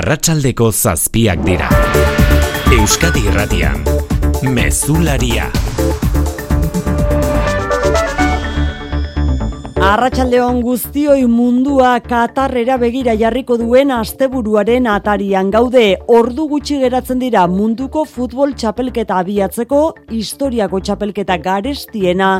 arratsaldeko zazpiak dira. Euskadi irratian, mezularia. Arratxaldeon guztioi mundua Katarrera begira jarriko duen asteburuaren atarian gaude. Ordu gutxi geratzen dira munduko futbol txapelketa abiatzeko historiako txapelketa garestiena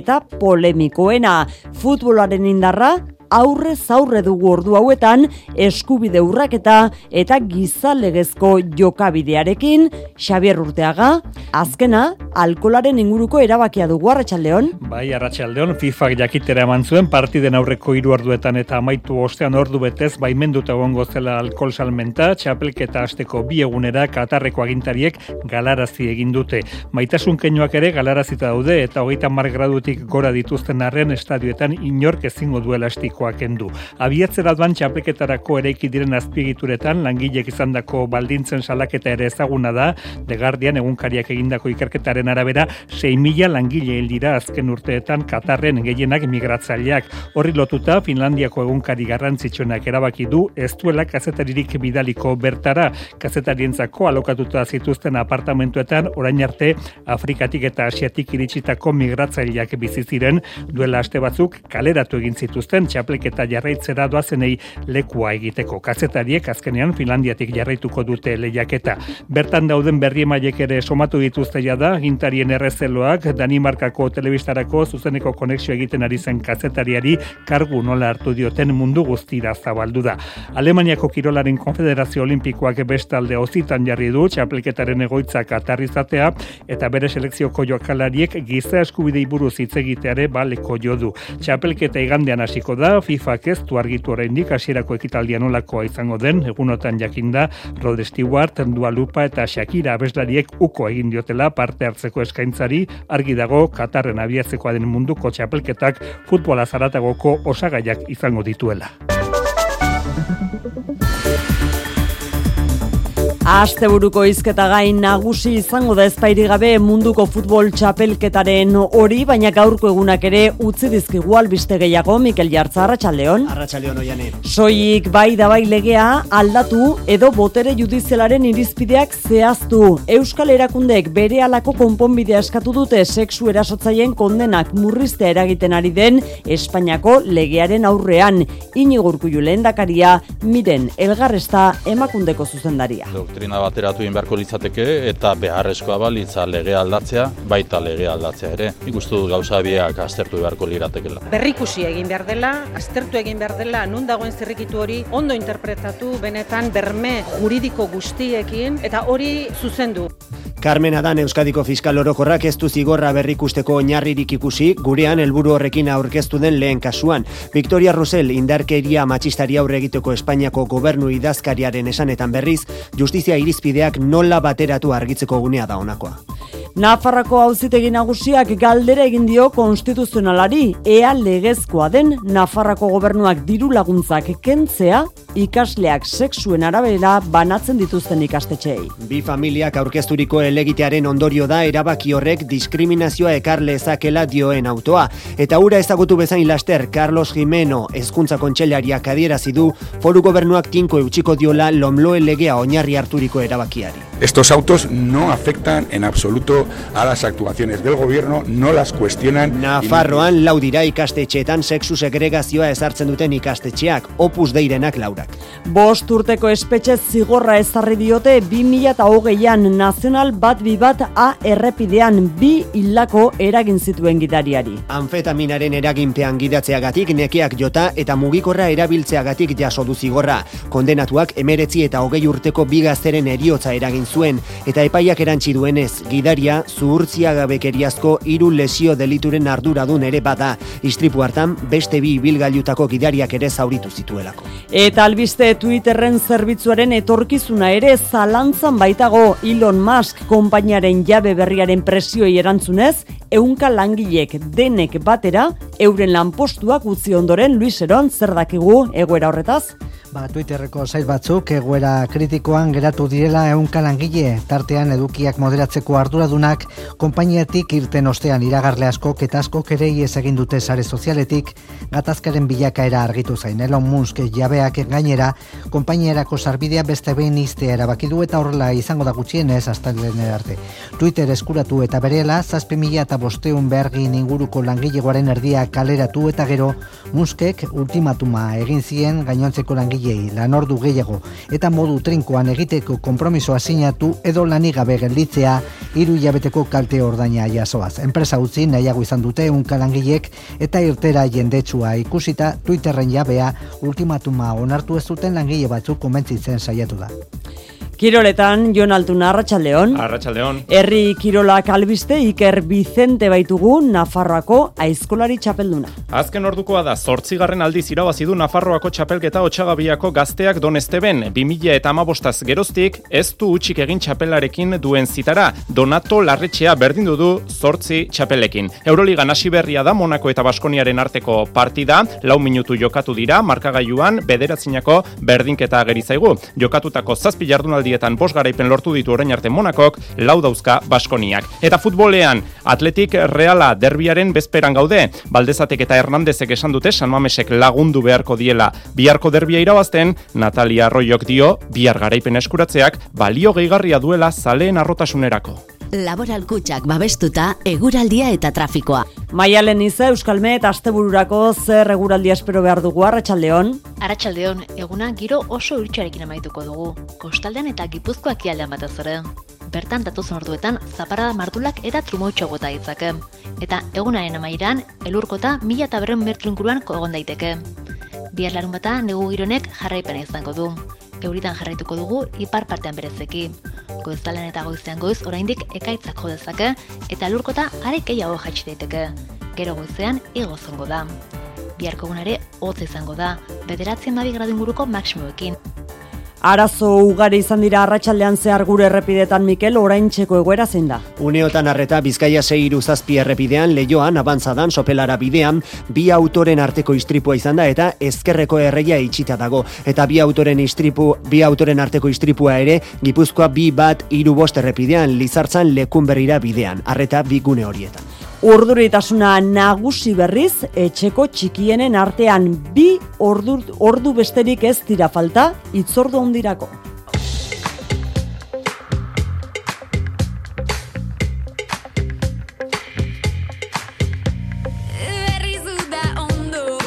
eta polemikoena. Futbolaren indarra aurre zaurre dugu ordu hauetan eskubide urraketa eta gizalegezko jokabidearekin Xabier Urteaga, azkena alkolaren inguruko erabakia dugu Arratsaldeon. Bai, Arratsaldeon FIFA jakitera eman zuen partiden aurreko hiru orduetan eta amaitu ostean ordu betez baimenduta egongo zela alkol salmenta, txapelketa asteko bi egunera Katarreko agintariek galarazi egin dute. Maitasun keinoak ere galarazita daude eta hogeita mar gradutik gora dituzten arren estadioetan inork ezingo duela estiko nahikoa kendu. Abiatzera duan txapleketarako ereiki diren azpiegituretan langilek izandako baldintzen salaketa ere ezaguna da, The Guardian egunkariak egindako ikerketaren arabera 6.000 langile dira azken urteetan Katarren gehienak migratzaileak. Horri lotuta Finlandiako egunkari garrantzitsuenak erabaki du ez duela kazetaririk bidaliko bertara kazetarientzako alokatuta zituzten apartamentuetan orain arte Afrikatik eta Asiatik iritsitako migratzaileak bizi ziren duela aste batzuk kaleratu egin zituzten txaple eta jarraitzera doazenei lekua egiteko. Kazetariek azkenean Finlandiatik jarraituko dute lehiaketa. Bertan dauden berri emaiek ere somatu dituzte da, gintarien errezeloak Danimarkako telebistarako zuzeneko konexio egiten ari zen kazetariari kargu nola hartu dioten mundu guztira zabaldu da. Alemaniako Kirolaren Konfederazio Olimpikoak bestalde ozitan jarri du txapelketaren egoitzak atarrizatea eta bere selekzioko jokalariek giza eskubidei buruz hitz egiteare baleko jo du. Txapelketa igandean hasiko da, FIFA ez du argitu oraindik hasierako ekitaldia nolakoa izango den, egunotan jakinda Rod Stewart, Dua Lupa eta Shakira abeslariek uko egin diotela parte hartzeko eskaintzari argi dago Katarren abiatzekoa den munduko txapelketak futbola zaratagoko osagaiak izango dituela. Asteburuko izketa gain nagusi izango da ezpairi gabe munduko futbol txapelketaren hori, baina gaurko egunak ere utzi dizkigu albiste gehiago Mikel Jartza Arratsaldeon. Arratsaldeon oiane. Soilik bai da bai legea aldatu edo botere judizialaren irizpideak zehaztu. Euskal Erakundeek bere alako konponbidea eskatu dute sexu erasotzaien kondenak murriztea eragiten ari den Espainiako legearen aurrean. Inigurku julen dakaria, miren elgarresta emakundeko zuzendaria doktrina bateratu egin beharko litzateke eta beharrezkoa balitza lege aldatzea, baita lege aldatzea ere. Ikustu dut gauza biak aztertu beharko liratekela. Berrikusi egin behar dela, aztertu egin behar dela, nun dagoen zerrikitu hori ondo interpretatu benetan berme juridiko guztiekin eta hori zuzendu. Carmen Adan Euskadiko Fiskal Orokorrak ez du zigorra berrikusteko oinarririk ikusi, gurean helburu horrekin aurkeztu den lehen kasuan. Victoria Rosell indarkeria matxistari aurre egiteko Espainiako gobernu idazkariaren esanetan berriz, justizia irizpideak nola bateratu argitzeko gunea da honakoa. Nafarrako auzitegi nagusiak galdera egin dio konstituzionalari ea legezkoa den Nafarrako gobernuak diru laguntzak kentzea ikasleak sexuen arabera banatzen dituzten ikastetxeei. Bi familiak aurkezturiko elegitearen ondorio da erabaki horrek diskriminazioa ekar lezakela dioen autoa. Eta ura ezagutu bezain laster Carlos Jimeno hezkuntza kontxellariak adierazi du foru gobernuak tinko eutxiko diola lomloe legea oinarri harturiko erabakiari. Estos autos no afectan en absoluto a las actuaciones del gobierno, no las cuestionan. Nafarroan lau dira ikastetxeetan sexu segregazioa ezartzen duten ikastetxeak, opus deirenak laurak. Bost urteko espetxe zigorra ezarri diote 2008an nazional bat bi bat A errepidean bi hildako eragin zituen gidariari. Anfetaminaren eraginpean gidatzeagatik nekeak jota eta mugikorra erabiltzeagatik jaso du zigorra. Kondenatuak emeretzi eta hogei urteko bi gazteren eriotza eragin zuen eta epaiak erantzi duenez gidaria zuhurtzia gabekeriazko hiru lesio delituren arduradun ere bada. Istripu hartan beste bi bilgailutako gidariak ere zauritu zituelako. Eta albiste Twitterren zerbitzuaren etorkizuna ere zalantzan baitago Elon Musk konpainiaren jabe berriaren presioi erantzunez, eunka langilek denek batera, euren lanpostuak utzi ondoren Luis Eron zer dakigu egoera horretaz? Ba, Twitterreko zait batzuk egoera kritikoan geratu direla ehunka langile, tartean edukiak moderatzeko arduradunak konpainiatik irten ostean iragarle askok eta askok ere ies egin dute sare sozialetik gatazkaren bilakaera argitu zain. Elon Musk jabeak gainera konpainiarako sarbidea beste behin iztea erabaki du eta horrela izango da gutxienez astalenen arte. Twitter eskuratu eta berela zazpi mila eta bosteun bergin inguruko langilegoaren erdia kaleratu eta gero Muskek ultimatuma egin zien gainontzeko langilei lanordu gehiago eta modu trinkoan egiteko konpromisoa sinatu edo lanigabe gelditzea hiru hilabeteko kalte ordaina jasoaz. Enpresa utzi nahiago izan dute unkalangilek eta irtera jendetsua ikusita Twitterren jabea ultimatuma onartu ez zuten langile batzuk komentzitzen saiatu da. Kiroletan, Jon Altuna, Arratxaldeon. Arratxaldeon. Herri Kirolak albiste Iker Vicente baitugu Nafarroako aizkolari txapelduna. Azken ordukoa da, zortzigarren aldiz irabazi du Nafarroako txapelketa otxagabiako gazteak don esteben, 2000 eta amabostaz geroztik, ez du utxik egin txapelarekin duen zitara, Donato Larretxea berdindu du zortzi txapelekin. Euroligan hasi berria da Monako eta Baskoniaren arteko partida, lau minutu jokatu dira, markagailuan bederatzinako berdinketa gerizaigu. Jokatutako zazpi jardunaldi jardunaldietan bos garaipen lortu ditu orain arte Monakok, lau dauzka Baskoniak. Eta futbolean, Atletik Reala derbiaren bezperan gaude, Baldezatek eta Hernandezek esan dute San Mamesek lagundu beharko diela biharko derbia irabazten, Natalia Arroyok dio, bihar garaipen eskuratzeak, balio gehigarria duela zaleen arrotasunerako. Laboral kutsak babestuta eguraldia eta trafikoa. Maialen iza Euskalme eta Astebururako zer eguraldia espero behar dugu Arratsaldeon. Arratsaldeon, eguna giro oso urtsarekin amaituko dugu. Kostaldean eta Gipuzkoak ialdean batez ere. Bertan datozen orduetan zaparada martulak eta trumoitxo gota ditzake. Eta egunaren amairan elurkota mila eta berren metro inguruan kogon daiteke. Bihar larun bata negu gironek jarraipena izango du. Euritan jarraituko dugu ipar partean berezeki goiztalen eta goizean goiz oraindik ekaitzak jo dezake eta lurkota are gehiago jaitsi daiteke. Gero goizean igo zongo da. Biharko gunare hotz izango da, bederatzen dabi gradu inguruko maksimoekin. Arazo ugari izan dira arratsaldean zehar gure errepidetan Mikel oraintzeko egoera zein da. Uneotan arreta Bizkaia 6 zazpi errepidean leioan abantzadan sopelara bidean bi autoren arteko istripua izan da eta ezkerreko erreia itxita dago eta bi autoren istripu bi autoren arteko istripua ere Gipuzkoa bi bat hiru bost errepidean Lizartzan lekun berrira bidean. Arreta bi gune horietan. Urduritasuna nagusi berriz etxeko txikienen artean bi ordu, ordu besterik ez dira falta itzordu hondirako.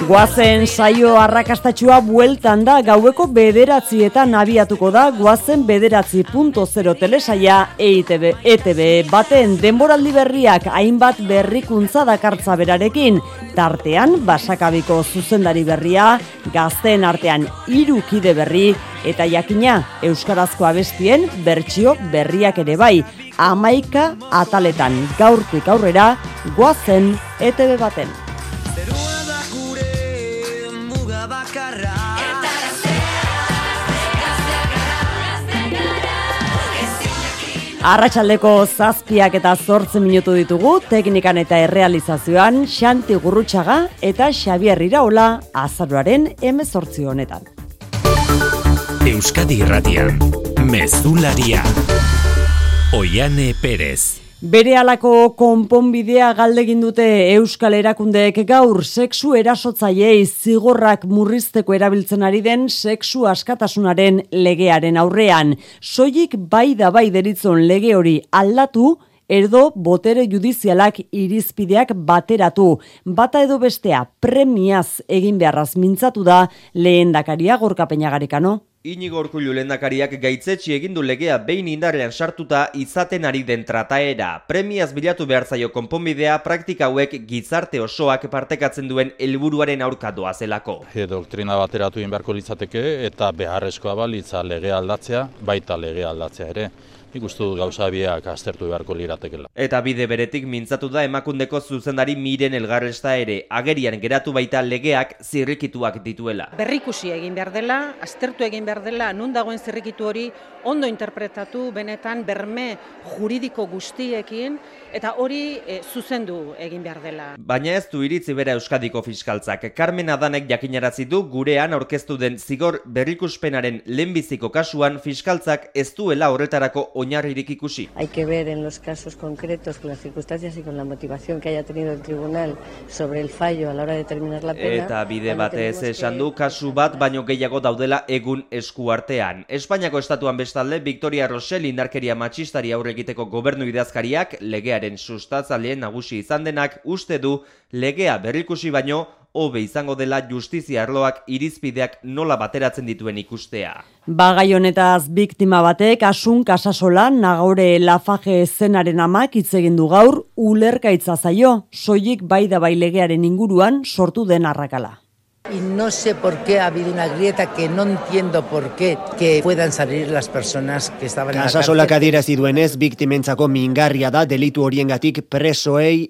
Guazen saio arrakastatxua bueltan da gaueko bederatzietan abiatuko da guazen bederatzi.0 telesaia EITB, ETB baten denboraldi berriak hainbat berrikuntza dakartza berarekin. Tartean, basakabiko zuzendari berria, gazteen artean irukide berri, eta jakina Euskarazko abestien bertsio berriak ere bai. Amaika ataletan gaurtik aurrera guazen ETB baten. Arratxaldeko zazpiak eta zortzen minutu ditugu, teknikan eta errealizazioan Xanti Gurrutxaga eta Xabier Iraola azaruaren emezortzi honetan. Euskadi Irratian, Mezularia, Oiane Perez. Bere alako konponbidea galdegin dute Euskal Erakundeek gaur sexu erasotzaiei zigorrak murrizteko erabiltzen ari den sexu askatasunaren legearen aurrean. Soilik bai da bai deritzon lege hori aldatu, erdo botere judizialak irizpideak bateratu. Bata edo bestea premiaz egin beharraz mintzatu da lehen dakaria gorka peinagarikano. Inigo Urkullu lendakariak gaitzetsi egindu legea behin indarrean sartuta izaten ari den trataera. Premiaz bilatu behar zaio konponbidea praktika hauek gizarte osoak partekatzen duen helburuaren aurka doa zelako. E, doktrina bateratu inberko litzateke eta beharrezkoa balitza legea aldatzea, baita legea aldatzea ere ikustu gauza biak aztertu beharko liratekela. Eta bide beretik mintzatu da emakundeko zuzendari miren elgarresta ere, agerian geratu baita legeak zirrikituak dituela. Berrikusi egin behar dela, aztertu egin behar dela, nun dagoen zirrikitu hori ondo interpretatu, benetan berme juridiko guztiekin, eta hori e, zuzendu egin behar dela. Baina ez du iritzi bera Euskadiko fiskaltzak. Carmen Adanek jakinarazi du gurean aurkeztu den zigor berrikuspenaren lehenbiziko kasuan fiskaltzak ez duela horretarako oinarririk ikusi. Hay que ver en los casos concretos con las circunstancias y con la motivación que haya tenido el tribunal sobre el fallo a la hora de determinar la pena. Eta bide batez esan du kasu bat baino gehiago daudela egun eskuartean. Espainiako estatuan bestalde Victoria Rosell indarkeria matxistari aurre egiteko gobernu idazkariak legearen sustatzaileen nagusi izan denak uste du legea berrikusi baino hobe izango dela justizia arloak irizpideak nola bateratzen dituen ikustea. Bagai honetaz biktima batek asun kasasola nagore lafaje zenaren amak hitz egin du gaur ulerkaitza zaio, soilik bai da bai legearen inguruan sortu den arrakala. Y no sé por qué ha habido una grieta que no entiendo por qué que puedan salir las personas que estaban en la cárcel. Kasasolak adierazi duenez, biktimentzako mingarria da delitu horiengatik presoei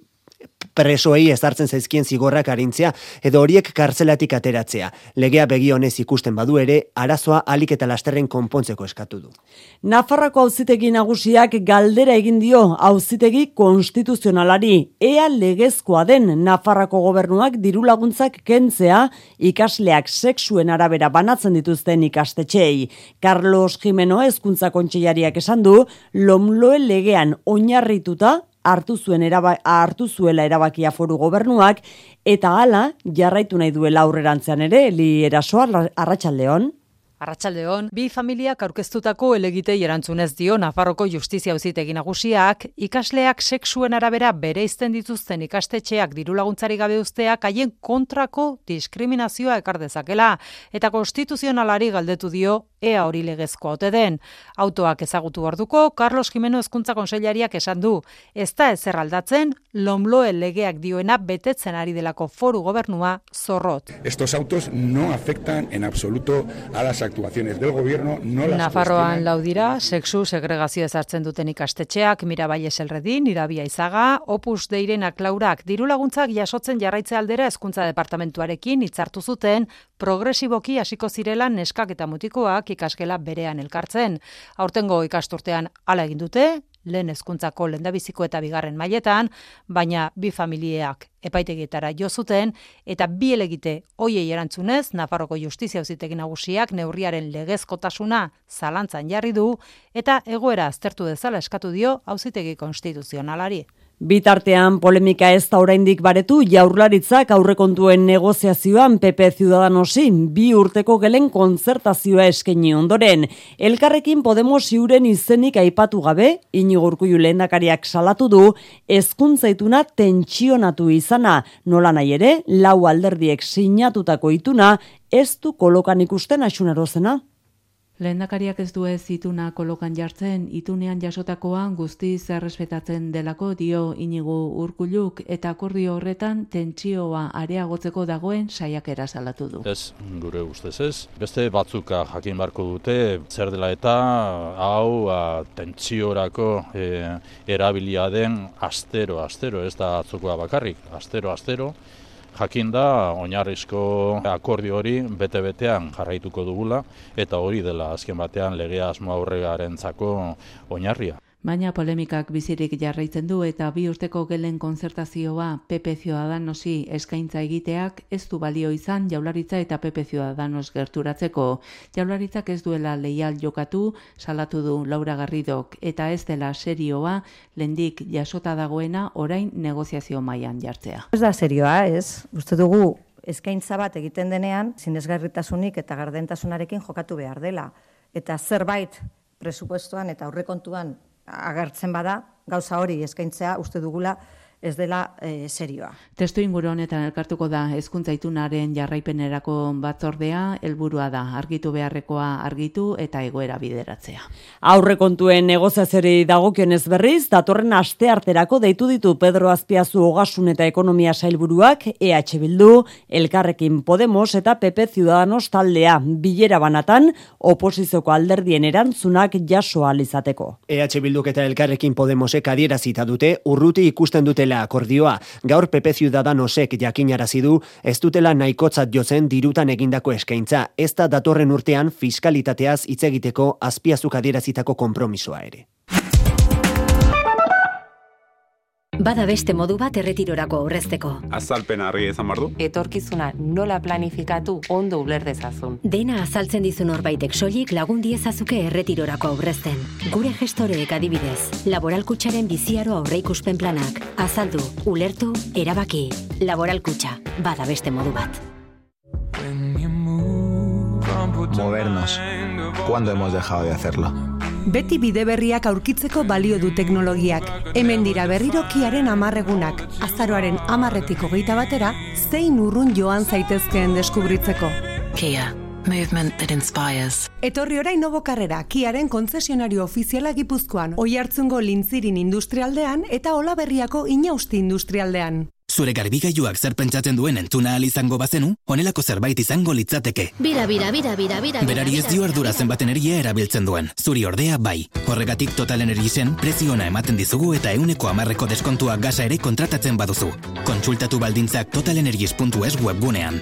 presoei ezartzen zaizkien zigorrak arintzea edo horiek kartzelatik ateratzea. Legea begi honez ikusten badu ere, arazoa alik eta lasterren konpontzeko eskatu du. Nafarrako auzitegi nagusiak galdera egin dio auzitegi konstituzionalari. Ea legezkoa den Nafarrako gobernuak diru laguntzak kentzea ikasleak sexuen arabera banatzen dituzten ikastetxeei. Carlos Jimeno hezkuntza kontseilariak esan du, lomloe legean oinarrituta hartu zuen eraba, hartu zuela erabakia foru gobernuak eta hala jarraitu nahi duela aurrerantzean ere li erasoa arratsaldeon Arratsaldeon, bi familiak aurkeztutako elegitei erantzunez dio Nafarroko Justizia Auzitegi Nagusiak, ikasleak sexuen arabera bereizten dituzten ikastetxeak diru laguntzari gabe usteak haien kontrako diskriminazioa ekar dezakela eta konstituzionalari galdetu dio ea hori legezko ote den. Autoak ezagutu orduko Carlos Jimeno Hezkuntza Kontseilariak esan du, ez da ezer aldatzen, lomloe legeak dioena betetzen ari delako foru gobernua zorrot. Estos autos no afectan en absoluto a las actuaciones del gobierno, no las Nafarroan laudira, sexu segregazio ezartzen duten ikastetxeak, Mirabai Eselredin, Irabia Izaga, Opus Deirenak Laurak, diru laguntzak jasotzen jarraitze aldera hezkuntza departamentuarekin hitzartu zuten, progresiboki hasiko zirela neskak eta mutikoak ikasgela berean elkartzen. Aurtengo ikasturtean hala egin dute, lehen hezkuntzako lendabiziko eta bigarren mailetan, baina bi familieak epaitegietara jo zuten eta bi elegite hoiei erantzunez Nafarroko Justizia Auzitegi Nagusiak neurriaren legezkotasuna zalantzan jarri du eta egoera aztertu dezala eskatu dio Auzitegi Konstituzionalari. Bitartean polemika ez da oraindik baretu jaurlaritzak aurrekontuen negoziazioan PP Ciudadanosi bi urteko gelen kontzertazioa eskaini ondoren. Elkarrekin Podemos ziuren izenik aipatu gabe, inigo urkullu lehendakariak salatu du, ezkuntzaituna tentsionatu izana, nola nahi ere, lau alderdiek sinatutako ituna, ez du kolokan ikusten asunarozena. Lehendakariak ez du ez ituna kolokan jartzen, itunean jasotakoan guztiz errespetatzen delako dio inigu urkuluk eta akordio horretan tentsioa areagotzeko dagoen saiakera salatu du. Ez, gure ustez ez. Beste batzuka jakin barko dute, zer dela eta hau a, tentsiorako e, erabilia den astero, astero, ez da atzokoa bakarrik, astero, astero, jakin da oinarrizko akordio hori bete-betean jarraituko dugula eta hori dela azken batean legea asmo aurregarentzako oinarria. Baina polemikak bizirik jarraitzen du eta bi urteko gelen konzertazioa PP Ciudadanosi eskaintza egiteak ez du balio izan jaularitza eta PP Ciudadanos gerturatzeko. Jaularitzak ez duela leial jokatu, salatu du Laura Garridok eta ez dela serioa lendik jasota dagoena orain negoziazio mailan jartzea. Ez da serioa, ez? Uste dugu eskaintza bat egiten denean, sinesgarritasunik eta gardentasunarekin jokatu behar dela. Eta zerbait presupuestoan eta aurrekontuan agertzen bada, gauza hori eskaintzea uste dugula ez dela e, serioa. Testu inguru honetan elkartuko da hezkuntza itunaren jarraipenerako batzordea, helburua da argitu beharrekoa argitu eta egoera bideratzea. Aurrekontuen negoziazioari dagokionez berriz, datorren aste arterako deitu ditu Pedro Azpiazu Ogasun eta Ekonomia Sailburuak, EH Bildu, Elkarrekin Podemos eta PP Ciudadanos taldea bilera banatan oposizioko alderdien erantzunak jaso alizateko. EH Bilduk eta Elkarrekin Podemosek adierazita dute urruti ikusten dutela akordioa. Gaur PP Ciudadanosek jakinarazi du ez dutela nahikotzat jotzen dirutan egindako eskaintza, ez da datorren urtean fiskalitateaz hitz egiteko azpiazuk adierazitako konpromisoa ere. Bada beste modu bat erretirorako aurrezteko. Azalpen argi ezan bardu. Etorkizuna nola planifikatu ondo uler dezazun. Dena azaltzen dizu norbaitek soilik lagun diezazuke erretirorako aurrezten. Gure gestoreek adibidez, laboralkutsaren biziaro aurreikuspen planak. Azaldu, ulertu, erabaki. Laboralkutxa, bada beste modu bat. Movernos. ¿Cuándo hemos dejado de hacerlo? Beti bide berriak aurkitzeko balio du teknologiak. Hemen dira berrirokiaren amarregunak. Azaroaren amarretik hogeita batera, zein urrun joan zaitezkeen deskubritzeko. Kia, movement that inspires. Etorri orain nobo karrera, Kiaren konzesionario ofiziala gipuzkoan, oi hartzungo lintzirin industrialdean eta olaberriako inausti industrialdean. Zure garbigailuak zer pentsatzen duen entzuna ahal izango bazenu, honelako zerbait izango litzateke. Bira, bira, bira, bira, bira. Berari ez dio ardura zenbat energia erabiltzen duen. Zuri ordea bai. Horregatik Total Energiesen preziona ematen dizugu eta euneko amarreko deskontua gasa ere kontratatzen baduzu. Kontsultatu baldintzak totalenergies.es webgunean.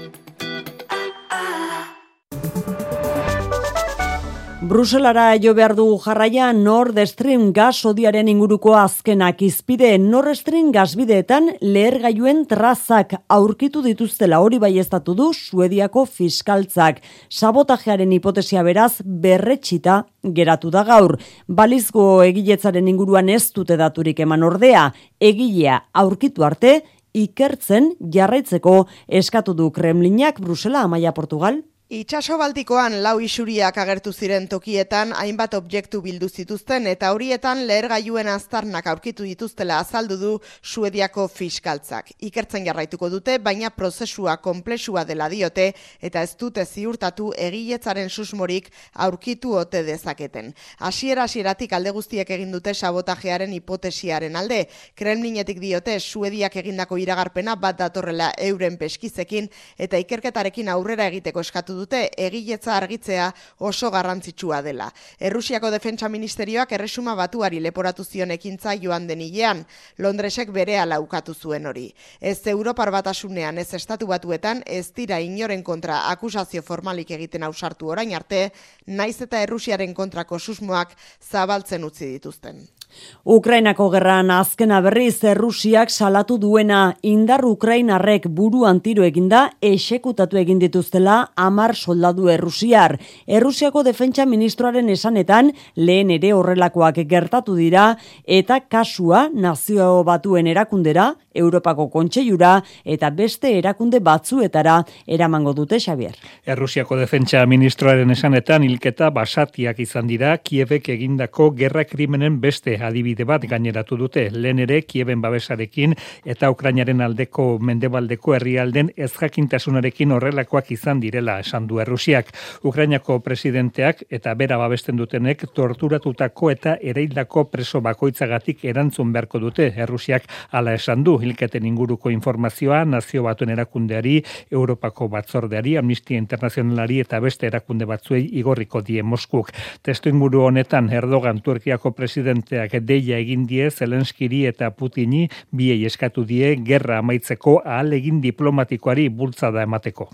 Bruselara jo behar dugu jarraia Nord Stream gas odiaren inguruko azkenak izpide Nord Stream gasbideetan lehergailuen trazak aurkitu dituztela hori baiestatu du Suediako fiskaltzak. Sabotajearen hipotesia beraz berretxita geratu da gaur. Balizgo egiletzaren inguruan ez dute daturik eman ordea, egilea aurkitu arte ikertzen jarraitzeko eskatu du Kremlinak Brusela Amaia Portugal. Itxaso Baltikoan lau isuriak agertu ziren tokietan hainbat objektu bildu zituzten eta horietan lehergailuen aztarnak aurkitu dituztela azaldu du Suediako fiskaltzak. Ikertzen jarraituko dute, baina prozesua konplexua dela diote eta ez dute ziurtatu egiletzaren susmorik aurkitu ote dezaketen. Hasiera hasieratik alde guztiek egin dute sabotajearen hipotesiaren alde. Kremlinetik diote Suediak egindako iragarpena bat datorrela euren peskizekin eta ikerketarekin aurrera egiteko eskatu dute egiletza argitzea oso garrantzitsua dela. Errusiako defentsa ministerioak erresuma batuari leporatu zion ekintza joan den hilean, Londresek bere alaukatu zuen hori. Ez Europar batasunean ez estatu batuetan ez dira inoren kontra akusazio formalik egiten ausartu orain arte, naiz eta Errusiaren kontrako susmoak zabaltzen utzi dituzten. Ukrainako gerran azkena berriz Errusiak salatu duena indar Ukrainarrek buruan tiro eginda esekutatu egin dituztela amar soldadu Errusiar. Errusiako defentsa ministroaren esanetan lehen ere horrelakoak gertatu dira eta kasua nazio batuen erakundera, Europako kontseiura eta beste erakunde batzuetara eramango dute Xavier. Errusiako defentsa ministroaren esanetan hilketa basatiak izan dira Kiebek egindako gerra krimenen beste adibide bat gaineratu dute lehen ere Kieben babesarekin eta Ukrainaren aldeko mendebaldeko herrialden ezjakintasunarekin horrelakoak izan direla esan du Errusiak. Ukrainako presidenteak eta bera babesten dutenek torturatutako eta ereildako preso bakoitzagatik erantzun beharko dute Errusiak hala esan du hilketen inguruko informazioa nazio batuen erakundeari, Europako batzordeari, Amnistia Internazionalari eta beste erakunde batzuei igorriko die Moskuk. Testu inguru honetan Erdogan Turkiako presidenteak deia egin die Zelenskiri eta Putini biei eskatu die gerra amaitzeko ahal egin diplomatikoari bultzada emateko.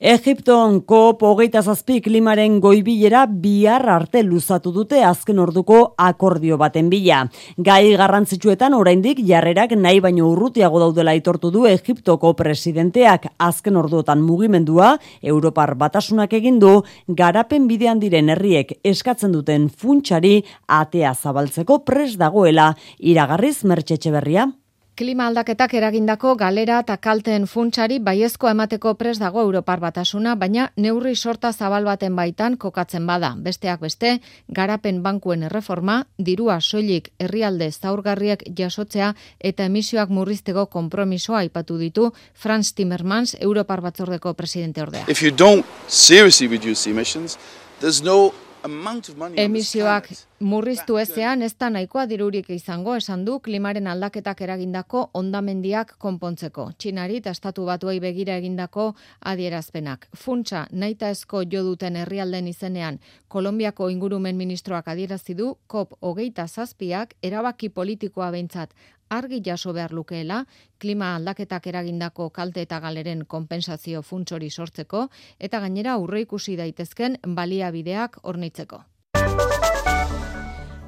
Egipton COP hogeita zazpi klimaren goibilera bihar arte luzatu dute azken orduko akordio baten bila. Gai garrantzitsuetan oraindik jarrerak nahi baino urrutiago daudela aitortu du Egiptoko presidenteak azken orduotan mugimendua Europar batasunak egin du garapen bidean diren herriek eskatzen duten funtsari atea zabaltzeko pres dagoela iragarriz mertxetxe berria. Klima aldaketak eragindako galera eta kalteen funtsari baiezko emateko pres dago Europar batasuna, baina neurri sorta zabal baten baitan kokatzen bada. Besteak beste, garapen bankuen erreforma, dirua soilik herrialde zaurgarriek jasotzea eta emisioak murrizteko konpromisoa aipatu ditu Franz Timmermans, Europar batzordeko presidente ordea. If you don't seriously reduce emissions, there's no Emisioak murriztu ezean ez da nahikoa dirurik izango esan du klimaren aldaketak eragindako ondamendiak konpontzeko. Txinari eta estatu batuei begira egindako adierazpenak. Funtsa naita esko jo duten herrialden izenean Kolombiako ingurumen ministroak adierazi du COP hogeita zazpiak erabaki politikoa behintzat argi jaso behar lukeela, klima aldaketak eragindako kalte eta galeren konpensazio funtsori sortzeko, eta gainera aurre ikusi daitezken baliabideak ornitzeko.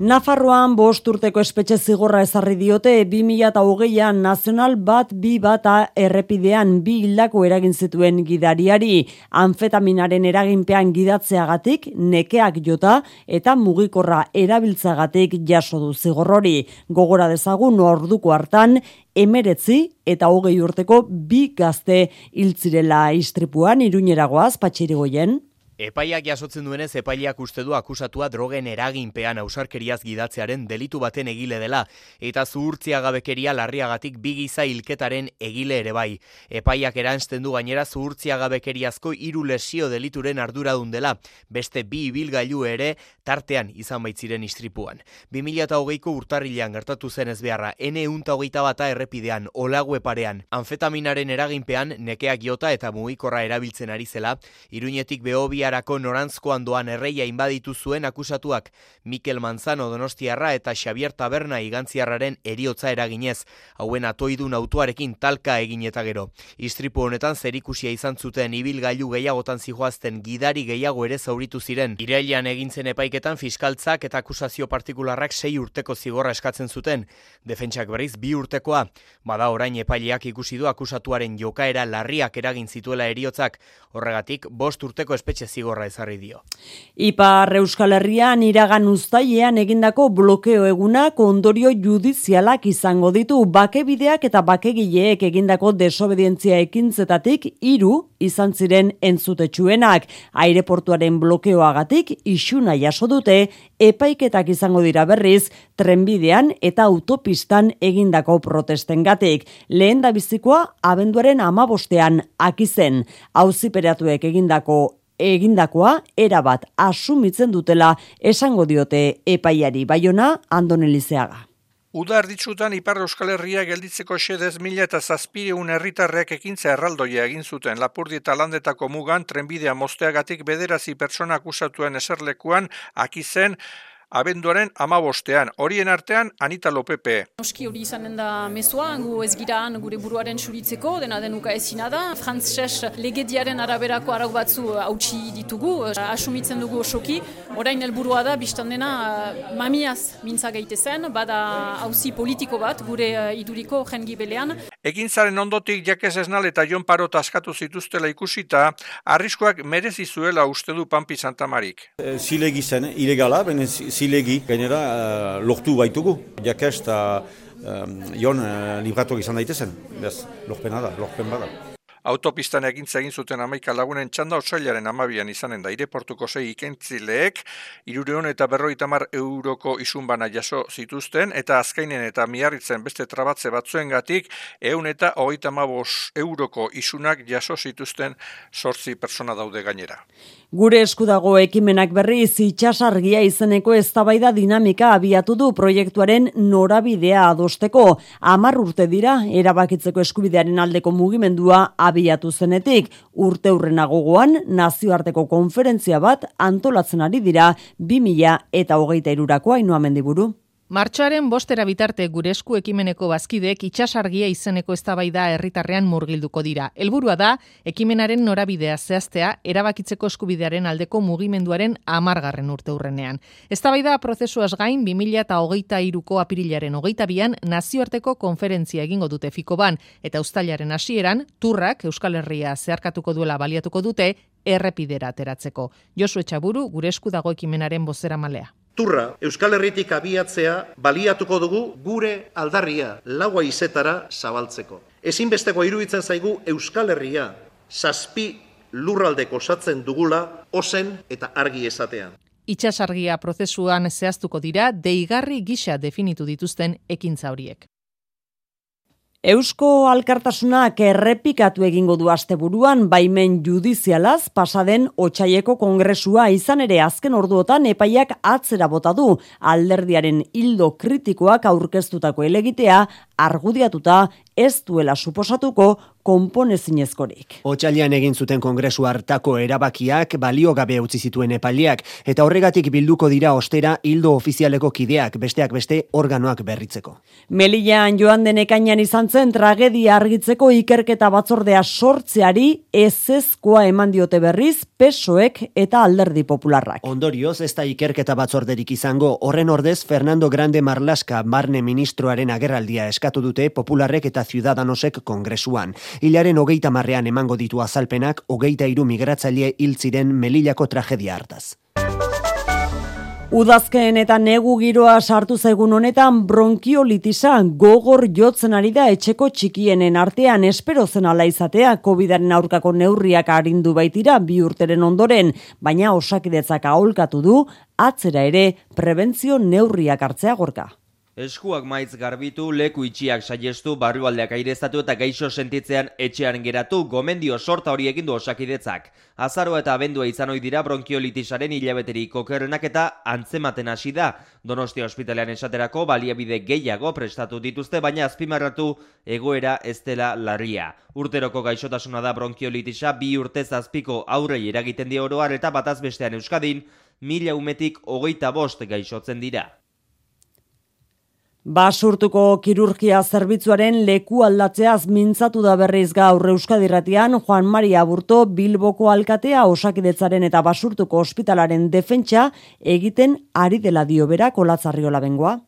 Nafarroan bost urteko espetxe zigorra ezarri diote 2008an nazional bat bi bata errepidean bi hildako eragin zituen gidariari anfetaminaren eraginpean gidatzeagatik nekeak jota eta mugikorra erabiltzagatik jaso du zigorrori. Gogora dezagun orduko hartan emeretzi eta hogei urteko bi gazte hiltzirela istripuan iruñeragoaz patxirigoien. Epaiak jasotzen duenez epaileak uste du akusatua drogen eraginpean ausarkeriaz gidatzearen delitu baten egile dela eta zuhurtzia gabekeria larriagatik bigiza hilketaren egile ere bai. Epaiak eransten du gainera zuhurtzia gabekeriazko hiru lesio delituren arduradun dela, beste bi ibilgailu ere tartean izan baitziren istripuan. 2008ko urtarrilean gertatu zen ez beharra, N unta bata errepidean, olague parean, anfetaminaren eraginpean nekeak jota eta mugikorra erabiltzen ari zela, iruñetik behobia Erako norantzko andoan erreia inbaditu zuen akusatuak Mikel Manzano Donostiarra eta Xavier Taberna igantziarraren eriotza eraginez, hauen atoidun autuarekin talka egin eta gero. Istripu honetan zerikusia izan zuten ibilgailu gehiagotan zijoazten gidari gehiago ere zauritu ziren. Irailean egintzen epaiketan fiskaltzak eta akusazio partikularrak sei urteko zigorra eskatzen zuten. Defentsak berriz bi urtekoa, bada orain epaileak ikusi du akusatuaren jokaera larriak eragin zituela eriotzak, horregatik bost urteko espetxe zigorra ezarri dio. Ipar Euskal Herrian iragan uztailean egindako blokeo egunak ondorio judizialak izango ditu. Bakebideak eta bakegileek egindako desobedientzia ekintzetatik hiru izan ziren entzutetsuenak. Aireportuaren blokeoagatik isuna jaso dute epaiketak izango dira berriz trenbidean eta autopistan egindako protestengatik. Lehen da bizikoa abenduaren amabostean akizen auziperatuek egindako egindakoa erabat asumitzen dutela esango diote epaiari baiona andonelizeaga. Udar ditzutan Ipar Euskal Herria gelditzeko xedez mila eta zazpireun herritarrek ekintza erraldoia egin zuten Lapurdi eta landetako mugan trenbidea mosteagatik bederazi pertsona akusatuen eserlekuan akizen abenduaren amabostean. Horien artean, Anita Lopepe. Oski hori izanen da mesua, gu ez giraan gure buruaren suritzeko, dena denuka ezina da. Frantzes legediaren araberako arau batzu hautsi ditugu, asumitzen dugu osoki. Orain helburua da, biztan dena mamiaz mintza gaitezen, bada hauzi politiko bat, gure uh, iduriko jengi belean. Egin zaren ondotik jakez esnal eta Jon Parot askatu zituztela ikusita, arriskoak merezi zuela uste du Pampi Santamarik. E, zilegi zen, ilegala, benen zilegi, gainera uh, lortu baitugu. Jakez eta um, Jon uh, libratuak izan daitezen, bez, lorpen da, lorpen bada. Autopistan egintza egin zuten amaika lagunen txanda otsailaren amabian izanen da aireportuko zei ikentzileek, irureon eta berroita mar euroko isunbana jaso zituzten, eta azkainen eta miarritzen beste trabatze batzuen gatik, eun eta hogeita euroko isunak jaso zituzten sortzi persona daude gainera. Gure eskudago ekimenak berriz itxasargia izeneko eztabaida dinamika abiatu du proiektuaren norabidea adosteko. Amar urte dira, erabakitzeko eskubidearen aldeko mugimendua abiatu zenetik. Urte hurrenagogoan nazioarteko konferentzia bat antolatzen ari dira 2000 eta hogeita irurako hainua mendiburu. Martxoaren bostera bitarte gure esku ekimeneko bazkidek itxasargia izeneko eztabaida herritarrean murgilduko dira. Helburua da, ekimenaren norabidea zehaztea erabakitzeko eskubidearen aldeko mugimenduaren amargarren urte hurrenean. Eztabaida prozesuaz gain 2000 eta hogeita iruko apirilaren hogeita bian nazioarteko konferentzia egingo dute fiko ban, eta ustailaren hasieran turrak Euskal Herria zeharkatuko duela baliatuko dute errepidera ateratzeko. Josu Etxaburu, gure esku dago ekimenaren bozera malea. Turra, Euskal Herritik abiatzea baliatuko dugu gure aldarria laua izetara zabaltzeko. Ezinbesteko iruditzen zaigu Euskal Herria zazpi lurraldeko osatzen dugula ozen eta argi esatean. Itxasargia prozesuan zehaztuko dira deigarri gisa definitu dituzten ekintza horiek. Eusko alkartasunak errepikatu egingo du asteburuan baimen judizialaz pasaden otsaieko kongresua izan ere azken orduotan epaiak atzera bota du. Alderdiaren hildo kritikoak aurkeztutako elegitea argudiatuta ez duela suposatuko konponezinezkorik. Otsalian egin zuten kongresu hartako erabakiak balio gabe utzi zituen epaileak eta horregatik bilduko dira ostera hildo ofizialeko kideak besteak beste organoak berritzeko. Melian joan den ekainan izan zen tragedia argitzeko ikerketa batzordea sortzeari ezezkoa eman diote berriz pesoek eta alderdi popularrak. Ondorioz ez da ikerketa batzorderik izango horren ordez Fernando Grande Marlaska barne ministroaren agerraldia eskatu dute popularrek eta ciudadanosek kongresuan. Hilaren hogeita marrean emango ditu azalpenak hogeita iru migratzaile hil ziren Melillako tragedia hartaz. Udazken eta negu giroa sartu zaigun honetan bronkiolitisa gogor jotzen ari da etxeko txikienen artean espero zen ala izatea COVIDaren aurkako neurriak arindu baitira bi urteren ondoren, baina osakidetzak aholkatu du atzera ere prebentzio neurriak hartzea gorka. Eskuak maiz garbitu, leku itxiak saiestu, barrualdeak aireztatu eta gaixo sentitzean etxean geratu, gomendio sorta hori egin du osakidetzak. Azaro eta abendua izan ohi dira bronkiolitisaren hilabeterik okerrenak eta antzematen hasi da. Donostia ospitalean esaterako baliabide gehiago prestatu dituzte, baina azpimarratu egoera ez dela larria. Urteroko gaixotasuna da bronkiolitisa bi urtez azpiko aurrei eragiten di oroar eta bataz bestean euskadin, mila umetik hogeita bost gaixotzen dira. Basurtuko kirurgia zerbitzuaren leku aldatzeaz mintzatu da berriz gaur Euskadirratian Juan Maria Burto Bilboko alkatea osakidetzaren eta Basurtuko ospitalaren defentsa egiten ari dela dio berak olatzarriola bengoa.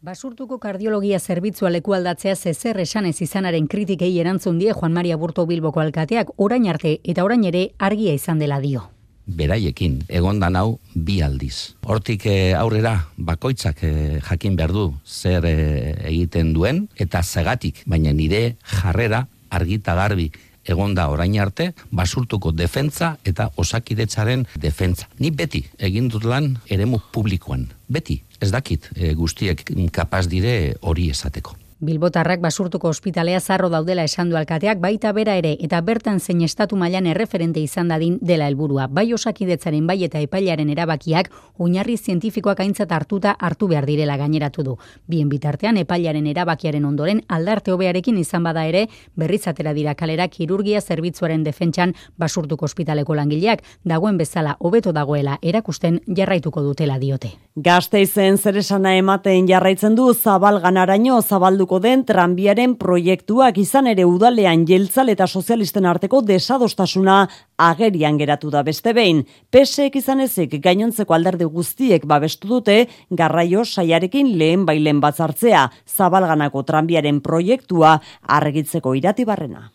Basurtuko kardiologia zerbitzua leku aldatzea zezer esanez izanaren kritikei erantzun die Juan Maria Burto Bilboko alkateak orain arte eta orain ere argia izan dela dio beraiekin egondan hau bi aldiz. Hortik eh, aurrera bakoitzak eh, jakin behar du zer eh, egiten duen eta zegatik, baina nire jarrera argita garbi egonda orain arte, basurtuko defentza eta osakidetzaren defentza. Ni beti egin dut lan eremu publikoan. Beti, ez dakit guztiek kapaz dire hori esateko. Bilbotarrak basurtuko ospitalea zarro daudela esan du alkateak baita bera ere eta bertan zein estatu mailan erreferente izan dadin dela helburua. Bai osakidetzaren bai eta epailaren erabakiak oinarri zientifikoak aintzat hartuta hartu behar direla gaineratu du. Bien bitartean epailaren erabakiaren ondoren aldarte hobearekin izan bada ere berrizatera dira kalera kirurgia zerbitzuaren defentsan basurtuko ospitaleko langileak dagoen bezala hobeto dagoela erakusten jarraituko dutela diote. Gasteizen zeresana ematen jarraitzen du zabalganaraino zabalduko den tranbiaren proiektuak izan ere udalean jeltzal eta sozialisten arteko desadostasuna agerian geratu da beste behin. Pesek izan ezik gainontzeko alderdi guztiek babestu dute garraio saiarekin lehen bailen batzartzea zabalganako tranbiaren proiektua argitzeko iratibarrena.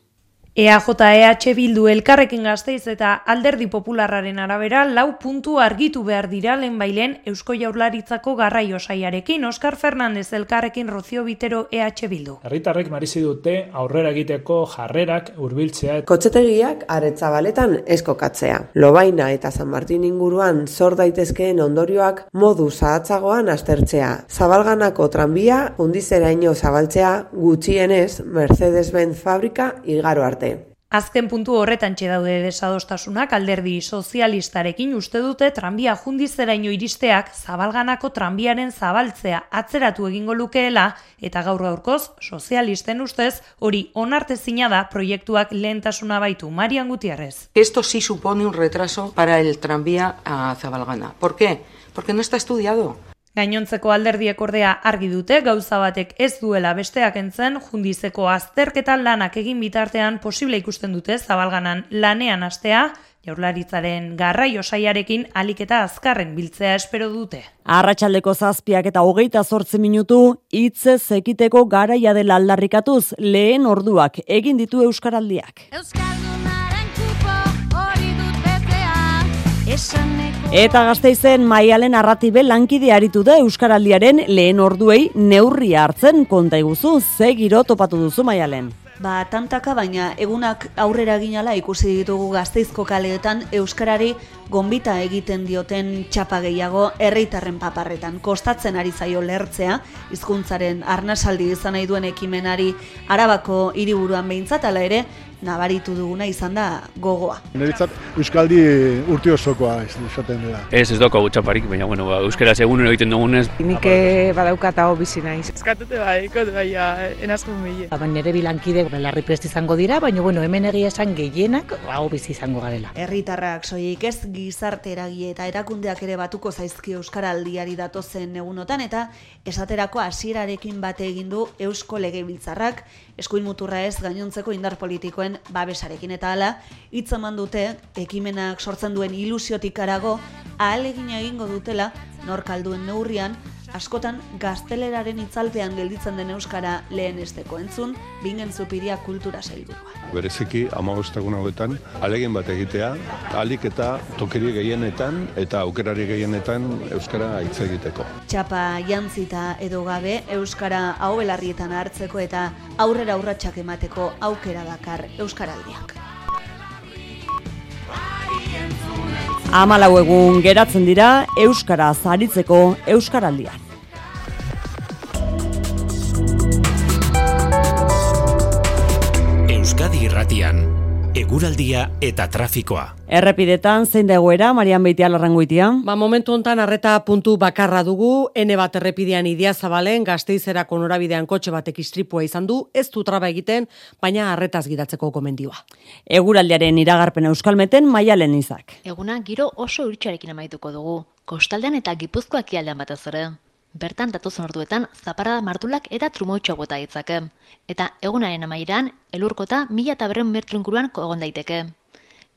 EAJ-EH Bildu elkarrekin gazteiz eta alderdi popularraren arabera lau puntu argitu behar dira bailen Eusko Jaurlaritzako garraio saiarekin Oskar Fernandez elkarrekin Rozio Bitero EH Bildu. Herritarrek marizi dute aurrera egiteko jarrerak hurbiltzea. Kotxetegiak aretza baletan eskokatzea. Lobaina eta San Martin inguruan zor daitezkeen ondorioak modu zahatzagoan aztertzea. Zabalganako tranbia undizeraino zabaltzea gutxienez Mercedes-Benz fabrika igaro arte. Azken puntu horretan daude desadostasunak alderdi sozialistarekin uste dute tranbia jundizeraino iristeak zabalganako tranbiaren zabaltzea atzeratu egingo lukeela eta gaur gaurkoz sozialisten ustez hori onartezina da proiektuak lehentasuna baitu Marian Gutiarrez. Esto sí supone un retraso para el tranvía a Zabalgana. ¿Por qué? Porque no está estudiado. Gainontzeko alderdiek ordea argi dute gauza batek ez duela besteak entzen jundizeko azterketa lanak egin bitartean posible ikusten dute zabalganan lanean astea, jaurlaritzaren garraio saiarekin aliketa azkarren biltzea espero dute. Arratxaldeko zazpiak eta hogeita zortzi minutu, hitze zekiteko garaia dela aldarrikatuz lehen orduak egin ditu Euskaraldiak. Euskaldunaren kupo Eta gazteizen maialen arratibe lankide aritu da Euskaraldiaren lehen orduei neurria hartzen konta iguzu, ze giro topatu duzu maialen. Ba, tantaka baina egunak aurrera ginala ikusi ditugu gazteizko kaleetan Euskarari gombita egiten dioten txapa gehiago herritarren paparretan. Kostatzen ari zaio lertzea, hizkuntzaren arnasaldi izan nahi duen ekimenari arabako hiriburuan behintzat, ere, nabaritu duguna izan da gogoa. Niretzat Euskaldi urte osokoa esaten dela. Ez ez doko gutxaparik, baina bueno, ba, Euskaraz egunero egiten dugunez. Nik eh, badaukat hau bizi naiz. Eskatute bai, kote bai, enazko mila. Ba, nire bilankide belarri prest izango dira, baina bueno, hemen egia esan gehienak hau bizi izango garela. Herritarrak soilik ez gizarte eragie eta erakundeak ere batuko zaizki Euskaraldiari datozen egunotan eta esaterako hasierarekin bate egin du Eusko Legebiltzarrak eskuin muturra ez gainontzeko indar politikoen babesarekin. Eta hala hitz eman dute ekimenak sortzen duen ilusiotik arago ahalegina egingo dutela norkalduen neurrian askotan gazteleraren itzalpean gelditzen den euskara lehen esteko entzun, bingen zupiria kultura sailburua. Bereziki, amagostagun hauetan, alegin bat egitea, alik eta tokeri gehienetan eta aukerari gehienetan euskara hitz egiteko. Txapa jantzita edo gabe euskara hau belarrietan hartzeko eta aurrera aurratsak emateko aukera dakar euskaraldiak. Amalau egun geratzen dira Euskara zaritzeko Euskaraldian. Euskadi irratian, eguraldia eta trafikoa. Errepidetan, zein dagoera, Marian Beitia larrangoitia? Ba, momentu hontan arreta puntu bakarra dugu, ene bat errepidean idia zabalen, gazteizerako norabidean kotxe batek istripua izan du, ez du traba egiten, baina arretaz gidatzeko komendioa. Eguraldiaren iragarpen euskalmeten maialen izak. Eguna giro oso uritxarekin amaituko dugu, kostaldean eta gipuzkoak ialdean batez ere. Bertan datozen orduetan zaparada martulak eta trumoitxo bota ditzake. Eta egunaren amaieran, elurkota mila eta berren inguruan egon daiteke.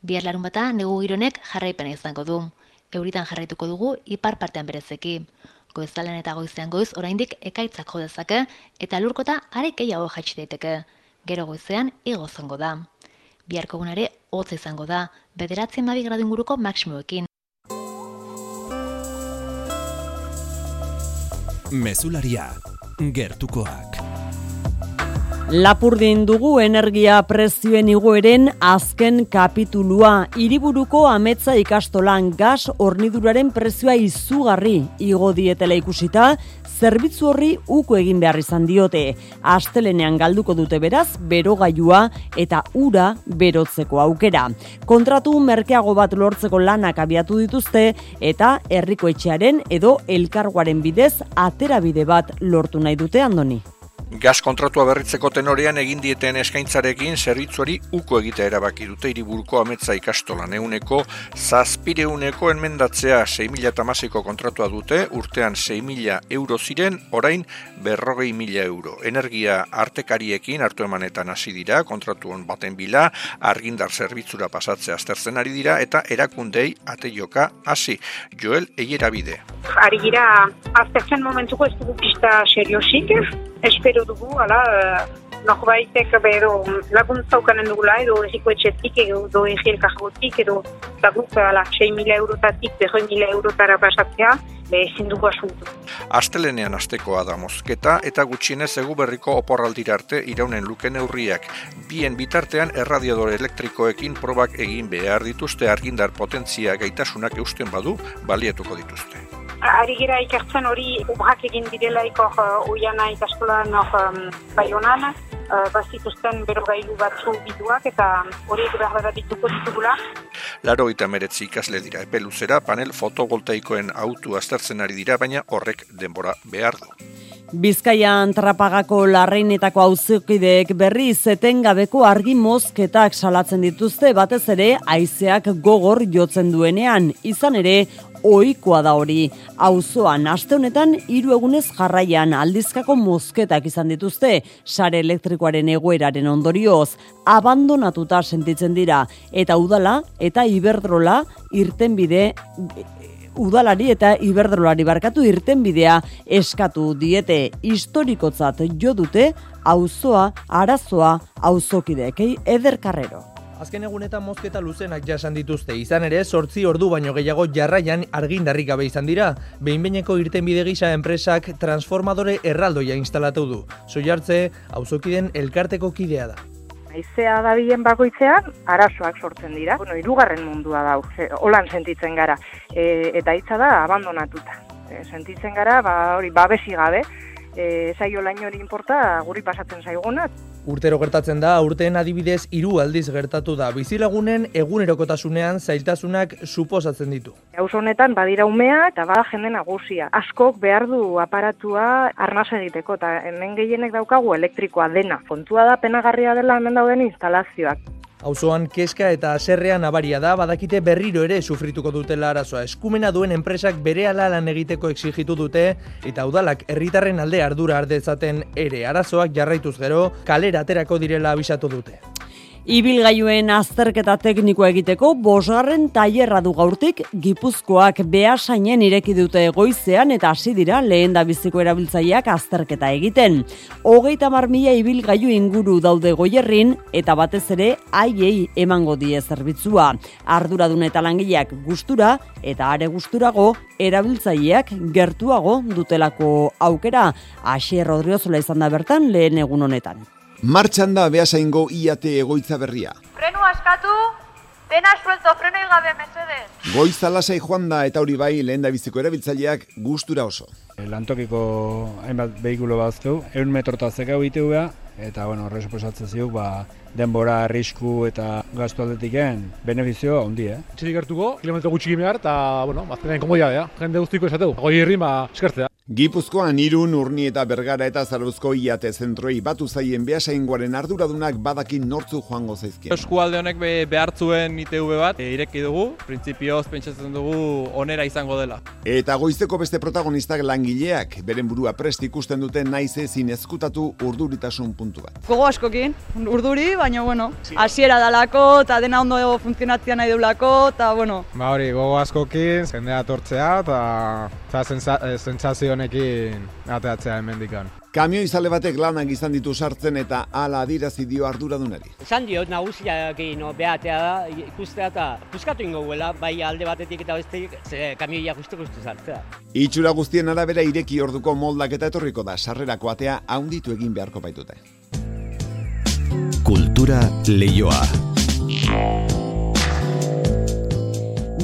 Bihar larun bata negu gironek jarraipena izango du. Euritan jarraituko dugu ipar partean berezeki. Goizalen eta goizean goiz oraindik ekaitzak jo dezake eta elurkota are gehiago jaitsi daiteke. Gero goizean igo zango da. Biharko egunare hotz izango da, bederatzen mabi gradu inguruko maksimoekin. Mezularia, gertukoak. Lapurdin dugu energia prezioen igoeren azken kapitulua. Hiriburuko ametza ikastolan gas horniduraren prezioa izugarri igo dietela ikusita, zerbitzu horri uko egin behar izan diote. Astelenean galduko dute beraz, berogailua eta ura berotzeko aukera. Kontratu merkeago bat lortzeko lanak abiatu dituzte eta herriko etxearen edo elkarguaren bidez aterabide bat lortu nahi dute andoni. Gaz kontratua berritzeko tenorean egin dieten eskaintzarekin zerbitzuari uko egitea erabaki dute hiriburuko ametza ikastolan euneko zazpireuneko enmendatzea 6.000 kontratua dute, urtean 6.000 euro ziren, orain berrogei mila euro. Energia artekariekin hartu emanetan hasi dira, kontratu hon baten bila, argindar zerbitzura pasatzea aztertzen ari dira, eta erakundei ate joka hasi. Joel Eiera bide. Ari gira, aztertzen momentuko ez dugu pista seriosik, espero dugu, ala, norbaitek edo laguntza ukanen dugula edo erriko etxetik edo erri elkargotik edo laguk ala 6.000 eurotatik 2.000 eurotara pasatzea ezin dugu asuntu. Astelenean astekoa da mozketa eta gutxienez egu berriko oporraldira arte iraunen luke neurriak. Bien bitartean erradiador elektrikoekin probak egin behar dituzte argindar potentzia gaitasunak eusten badu balietuko dituzte. Ari gira ikertzen hori ubrak egin direla ikor uh, uiana ikaskolan um, baionan, uh, bazituzten berogailu batzu biduak eta hori behar da dituko ditugula. Laro eta meretzi ikasle dira epe luzera panel fotovoltaikoen autu aztertzen ari dira, baina horrek denbora behar du. Bizkaian trapagako larreinetako auzokideek berri gabeko argi mozketak salatzen dituzte batez ere haizeak gogor jotzen duenean. Izan ere, ohikoa da hori. Auzoan aste honetan hiru egunez jarraian aldizkako mozketak izan dituzte sare elektrikoaren egoeraren ondorioz abandonatuta sentitzen dira eta udala eta iberdrola irtenbide udalari eta iberdrolari barkatu irtenbidea eskatu diete historikotzat jo dute auzoa arazoa auzokidekei eder karrero. Azken egunetan mozketa luzenak jasan dituzte, izan ere, sortzi ordu baino gehiago jarraian argindarrik gabe izan dira. Behinbeineko irten bide gisa enpresak transformadore erraldoia instalatu du. Soiartze, auzokiden elkarteko kidea da. Aizea da bilen bakoitzean, arazoak sortzen dira. Bueno, irugarren mundua da, holan sentitzen gara. E, eta hitza da, abandonatuta. E, sentitzen gara, ba, hori, babesi gabe. E, zailo lain hori inporta, guri pasatzen zaiguna. Urtero gertatzen da, urteen adibidez hiru aldiz gertatu da. Bizilagunen egunerokotasunean zailtasunak suposatzen ditu. Gauz honetan badira umea eta bada jende nagusia. Askok behar du aparatua arnaz egiteko eta hemen gehienek daukagu elektrikoa dena. Kontua da penagarria dela hemen dauden instalazioak. Auzoan keska eta aserrea nabaria da, badakite berriro ere sufrituko dutela arazoa. Eskumena duen enpresak bere lan egiteko exigitu dute, eta udalak herritarren alde ardura ardezaten ere arazoak jarraituz gero, kalera aterako direla abisatu dute. Ibilgailuen azterketa teknikoa egiteko bosgarren tailerra du gaurtik Gipuzkoak behasainen ireki dute goizean eta hasi dira lehen da biziko erabiltzaileak azterketa egiten. Hogeita mar mila ibilgailu inguru daude goierrin eta batez ere haiei emango die zerbitzua. Arduradun eta langileak gustura eta are gusturago erabiltzaileak gertuago dutelako aukera. Asier Rodriozola izan da bertan lehen egun honetan. Martxan da behasaingo iate egoitza berria. Frenu askatu, dena suelto freno igabe mesedez. Goiza lasai joan da eta hori bai lehen da biziko erabiltzaileak gustura oso. Lantokiko hainbat behikulo baztu, eun metrota zekau iteuea, eta bueno, horre suposatzen ziuk, ba, denbora, arrisku eta gaztu aldetiken benefizio handi, eh? Txirik gertuko, kilometro gutxik behar, eta, bueno, baztenen komodia, ja. jende guztiko esateu. Goi herri, ba, eskertzea. Gipuzkoan irun, urni eta bergara eta zaruzko iate zentroi batu zaien behasaingoaren arduradunak badakin nortzu joango zaizkien. Eskualde honek be, behartzuen ITV bat e, ireki dugu, printzipioz pentsatzen dugu onera izango dela. Eta goizeko beste protagonistak langileak, beren burua prest ikusten duten naiz ezin ezkutatu urduritasun puntu bat. Gogo askokin, urduri, baina bueno, hasiera dalako eta dena ondo funtzionatzea nahi dulako, eta bueno. Ba hori, gogo askokin, jendea tortzea eta sentsazio honekin ateatzea hemendikan. Kamio izale batek lanak izan ditu sartzen eta ala adirazi dio arduradunari. Esan dio nagusiak no, behatea da, ikustea eta puskatu ingo guela, bai alde batetik eta bestetik, ze kamioia justu justu sartzea. Itxura guztien arabera ireki orduko moldak eta etorriko da, sarrerako atea haunditu egin beharko baitute. Kultura leioa.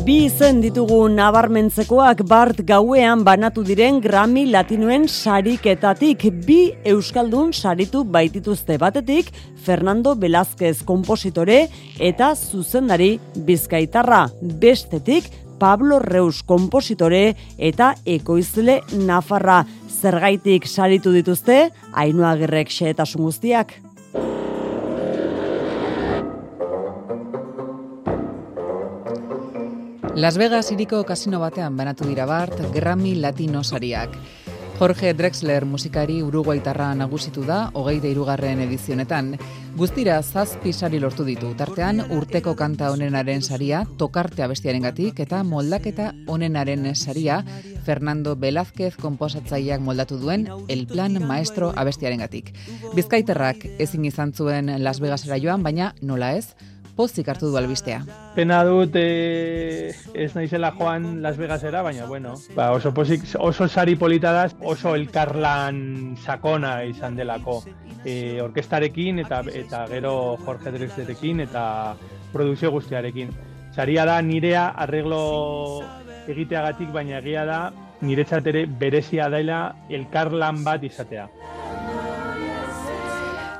Bi izen ditugu nabarmentzekoak bart gauean banatu diren Grammy Latinoen sariketatik. Bi Euskaldun saritu baitituzte. Batetik Fernando Velázquez kompositore eta zuzendari bizkaitarra. Bestetik Pablo Reus kompositore eta ekoizle Nafarra. Zergaitik saritu dituzte Ainhoa Gerrek xehetasun guztiak. Las Vegas iriko kasino batean banatu dira bart Grammy Latino sariak. Jorge Drexler musikari uruguaitarra nagusitu da, hogeita irugarren edizionetan. Guztira, zazpi sari lortu ditu. Tartean, urteko kanta onenaren saria, tokartea bestiaren gatik, eta moldaketa onenaren saria, Fernando Velázquez komposatzaileak moldatu duen, El Plan Maestro abestiaren gatik. Bizkaiterrak ezin izan zuen Las Vegasera joan, baina nola ez, pozik hartu du albistea. Pena dut e, ez naizela joan Las Vegasera, baina bueno, ba, oso pozik, oso sari politadaz, oso elkarlan sakona izan delako. E, orkestarekin eta eta gero Jorge Drexlerekin eta produkzio guztiarekin. Saria da nirea arreglo egiteagatik, baina egia da niretzat ere berezia daila elkarlan bat izatea.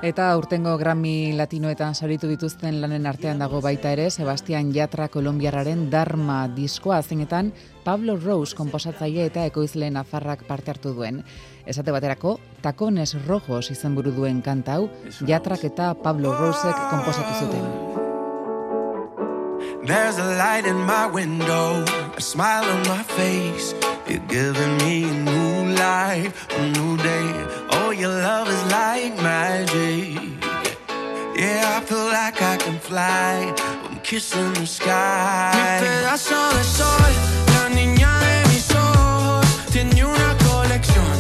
Eta urtengo Grammy Latinoetan saritu dituzten lanen artean dago baita ere Sebastian Yatra Kolombiarraren Dharma diskoa zeinetan Pablo Rose konposatzaile eta ekoizle nafarrak parte hartu duen. Esate baterako, Takones Rojos izenburu duen kanta hau Yatrak eta Pablo Rosek konposatu zuten. There's a light in my window, a smile on my face. You're giving me a new life, a new day. Oh, your love is like magic. Yeah, I feel like I can fly. I'm kissing the sky. Mi pedazo de sol, la niña de mis ojos, tiene una colección.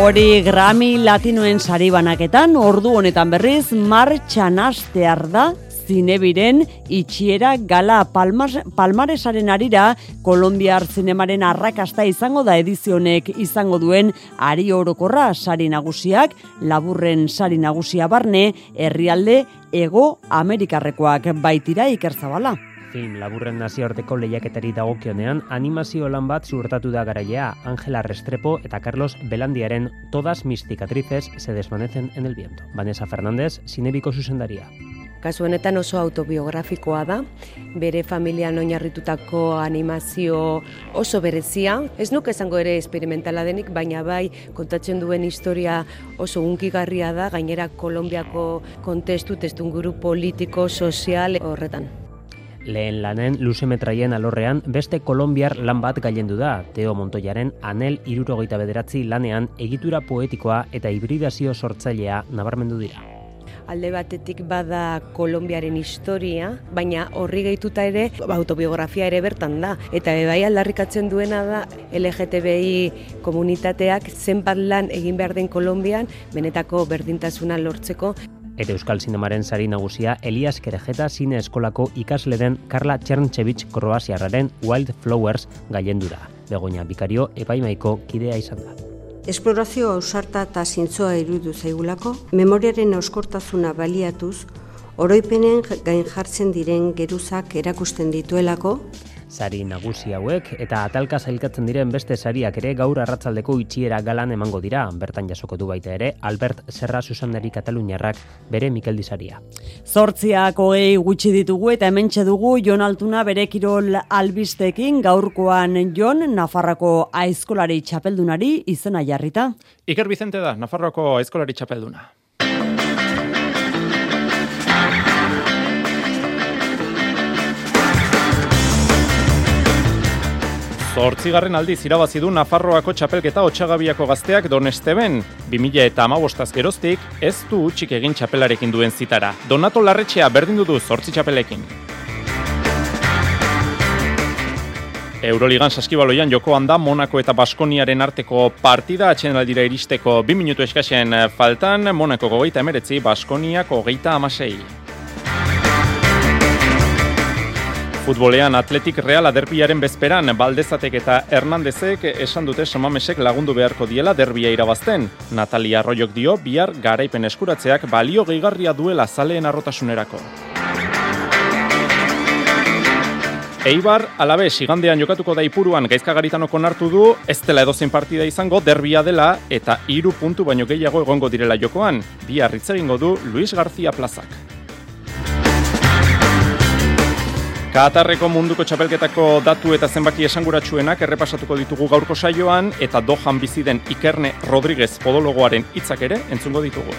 Hori Grammy Latinoen sari banaketan, ordu honetan berriz, martxan astear da, zinebiren itxiera gala palmas, palmaresaren arira Kolombiar zinemaren arrakasta izango da edizionek izango duen ari orokorra sari nagusiak, laburren sari nagusia barne, herrialde ego Amerikarrekoak baitira ikerzabala. Film laburren nazioarteko lehiaketari dagokionean animazio lan bat zuertatu da garailea Angela Restrepo eta Carlos Belandiaren Todas mis cicatrices se desvanecen en el viento. Vanessa Fernández, sinebiko zuzendaria. Kasu honetan oso autobiografikoa da, bere familian oinarritutako animazio oso berezia. Ez nuke esango ere esperimentala denik, baina bai kontatzen duen historia oso unkigarria da, gainera Kolombiako kontestu, testunguru politiko, sozial horretan. Lehen lanen luze metraien alorrean beste kolombiar lan bat gailendu da, Teo Montoyaren anel irurogeita bederatzi lanean egitura poetikoa eta hibridazio sortzailea nabarmendu dira alde batetik bada Kolombiaren historia, baina horri gehituta ere autobiografia ere bertan da. Eta bai aldarrikatzen duena da LGTBI komunitateak zenbat lan egin behar den Kolombian, benetako berdintasuna lortzeko. Eta Euskal Zinemaren sari nagusia Elias Kerejeta zine eskolako ikasle den Carla Txerntsevich Kroasiarraren Wild Flowers gaiendura. Begoña Bikario epaimaiko kidea izan da. Esplorazio ausarta eta zintzoa irudu zaigulako, memoriaren euskortazuna baliatuz, oroipenen gain jartzen diren geruzak erakusten dituelako, Sari nagusi hauek eta atalka zailkatzen diren beste sariak ere gaur arratzaldeko itxiera galan emango dira. Bertan jasoko du baita ere Albert Serra Susanderi Kataluniarrak bere Mikeldi saria. Zortziak hogei gutxi ditugu eta hementxe dugu Jon Altuna bere kirol albistekin gaurkoan Jon Nafarroko aizkolari txapeldunari izena jarrita. Iker Vicente da, Nafarroko aizkolari txapelduna. Zortzigarren aldiz irabazi du Nafarroako txapelketa otxagabiako gazteak Donesteben. 2000 eta amabostaz geroztik, ez du utxik egin txapelarekin duen zitara. Donato Larretxea berdin du zortzi txapelekin. Euroligan saskibaloian jokoan da Monako eta Baskoniaren arteko partida atxen aldira iristeko 2 minutu eskasen faltan, Monako gogeita emeretzi, Baskoniak gogeita amasei. Futbolean Atletik Real derbiaren bezperan Baldezatek eta Hernandezek esan dute Samamesek lagundu beharko diela derbia irabazten. Natalia Arroyok dio bihar garaipen eskuratzeak balio gehigarria duela zaleen arrotasunerako. Eibar, alabe, sigandean jokatuko da ipuruan gaizkagaritanoko nartu du, ez dela edozein partida izango, derbia dela, eta hiru puntu baino gehiago egongo direla jokoan. Bi egingo du Luis García Plazak. Katarreko munduko txapelketako datu eta zenbaki esanguratsuenak errepasatuko ditugu gaurko saioan eta dohan bizi den Ikerne Rodriguez podologoaren hitzak ere entzungo ditugu.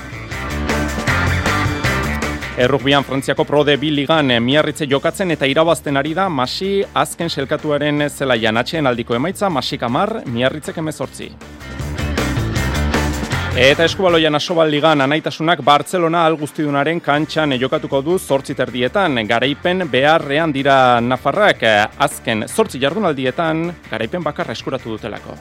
Errugbian Frantziako Prode bi ligan miarritze jokatzen eta irabazten ari da Masi azken selkatuaren zelaian atxeen aldiko emaitza Masi Kamar miarritzek emezortzi. Eta eskubaloian asobal ligan anaitasunak Bartzelona algustidunaren kantxan jokatuko du zortzi terdietan. Garaipen beharrean dira Nafarrak azken zortzi jardunaldietan garaipen bakarra eskuratu dutelako.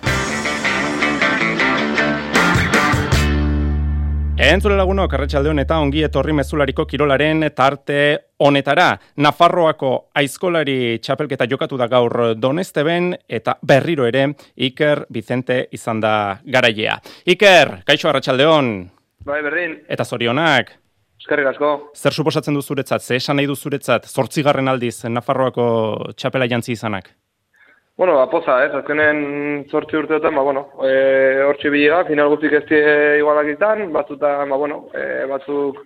Entzule lagunok, arretxalde eta ongi etorri mezulariko kirolaren tarte honetara. Nafarroako aizkolari txapelketa jokatu da gaur donesteben eta berriro ere Iker Vicente izan da garailea. Iker, kaixo arratsaldeon. Bai, berdin. Eta zorionak. Eskerrik asko. Zer suposatzen du zuretzat, ze esan nahi du zuretzat, zortzigarren aldiz Nafarroako txapela jantzi izanak? Bueno, ba, ez, azkenen zortzi urteotan, ba, bueno, e, hortxe bilega, final guztik ez die igualak izan, batzutan, ba, bueno, e, batzuk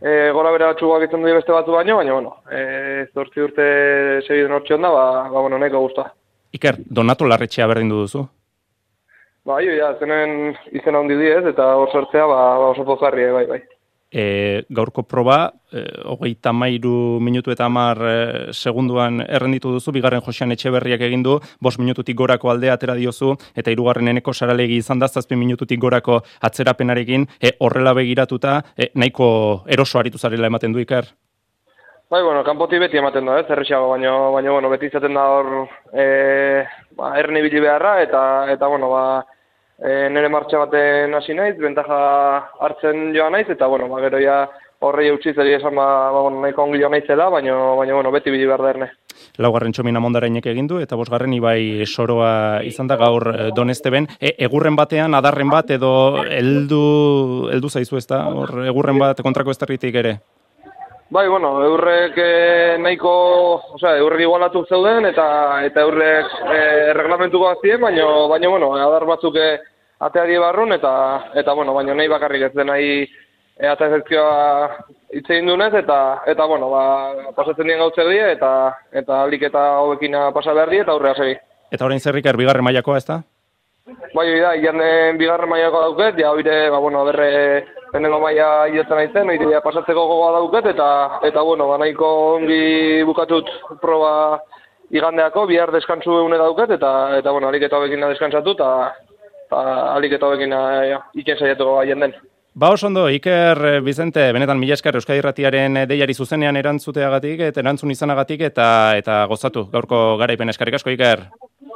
e, gora bera batxuak izan du beste batzu baino, baina, bueno, e, zortzi urte segiden hortxe onda, ba, ba, bueno, neko guztua. Iker, Donato Larretxea berdin duzu? Ba, jo, ja, azkenen izena hondi diez, eta hor sortzea, ba, ba oso pozarri, bai, bai e, gaurko proba, e, hogeita mairu minutu eta amar e, segunduan errenditu duzu, bigarren josean etxe berriak egindu, bos minututik gorako aldea atera diozu, eta hirugarren eneko saralegi izan da, zazpi minututik gorako atzerapenarekin, e, horrela begiratuta, e, nahiko eroso aritu zarela ematen du iker? Bai, bueno, kanpoti beti ematen da, ez, errexago, baina, baina, bueno, beti izaten da hor, e, ba, erren beharra, eta, eta, bueno, ba, e, nire martxa baten hasi naiz, bentaja hartzen joa naiz, eta bueno, ba, gero ja horrei eutxiz esan ba, ba, bueno, nahiko ongi joa naizela, baina, baina bueno, beti bidi behar derne. Laugarren txomina mondarainek egin du, eta bosgarren ibai soroa izan da gaur eh, doneste ben. E, egurren batean, adarren bat, edo eldu, eldu zaizu ez da, egurren bat kontrako ez ere? Bai, bueno, eurrek e, nahiko, osea, eurrek igualatu zeuden eta eta eurrek e, reglamentuko azien, baina, baina, bueno, adar batzuk e, atea die barrun eta, eta bueno, baina nahi bakarrik ez den nahi e, atea ezkertzioa hitz egin dunez eta, eta, bueno, ba, pasatzen dien gautze die eta, eta alik eta hobekina pasa behar die eta aurrea segi. Eta orain zerrik bigarren mailakoa ez da? Bai, da, ian bigarren mailako dauket, ja hori, ba, bueno, berre, lehenengo maila hiletzen aizen, hori pasatzeko gogoa dauket, eta, eta bueno, ba, nahiko ongi bukatut proba igandeako, bihar deskantzu egune dauket, eta, eta bueno, alik eta hobekin deskantzatu, eta, eta alik eta hobekin iken saiatuko gaien den. Ba, oso ondo, Iker Bizente, benetan mila esker Euskadi Ratiaren deiari zuzenean erantzuteagatik, eta erantzun izanagatik, eta eta gozatu, gaurko garaipen eskarrik asko, Iker.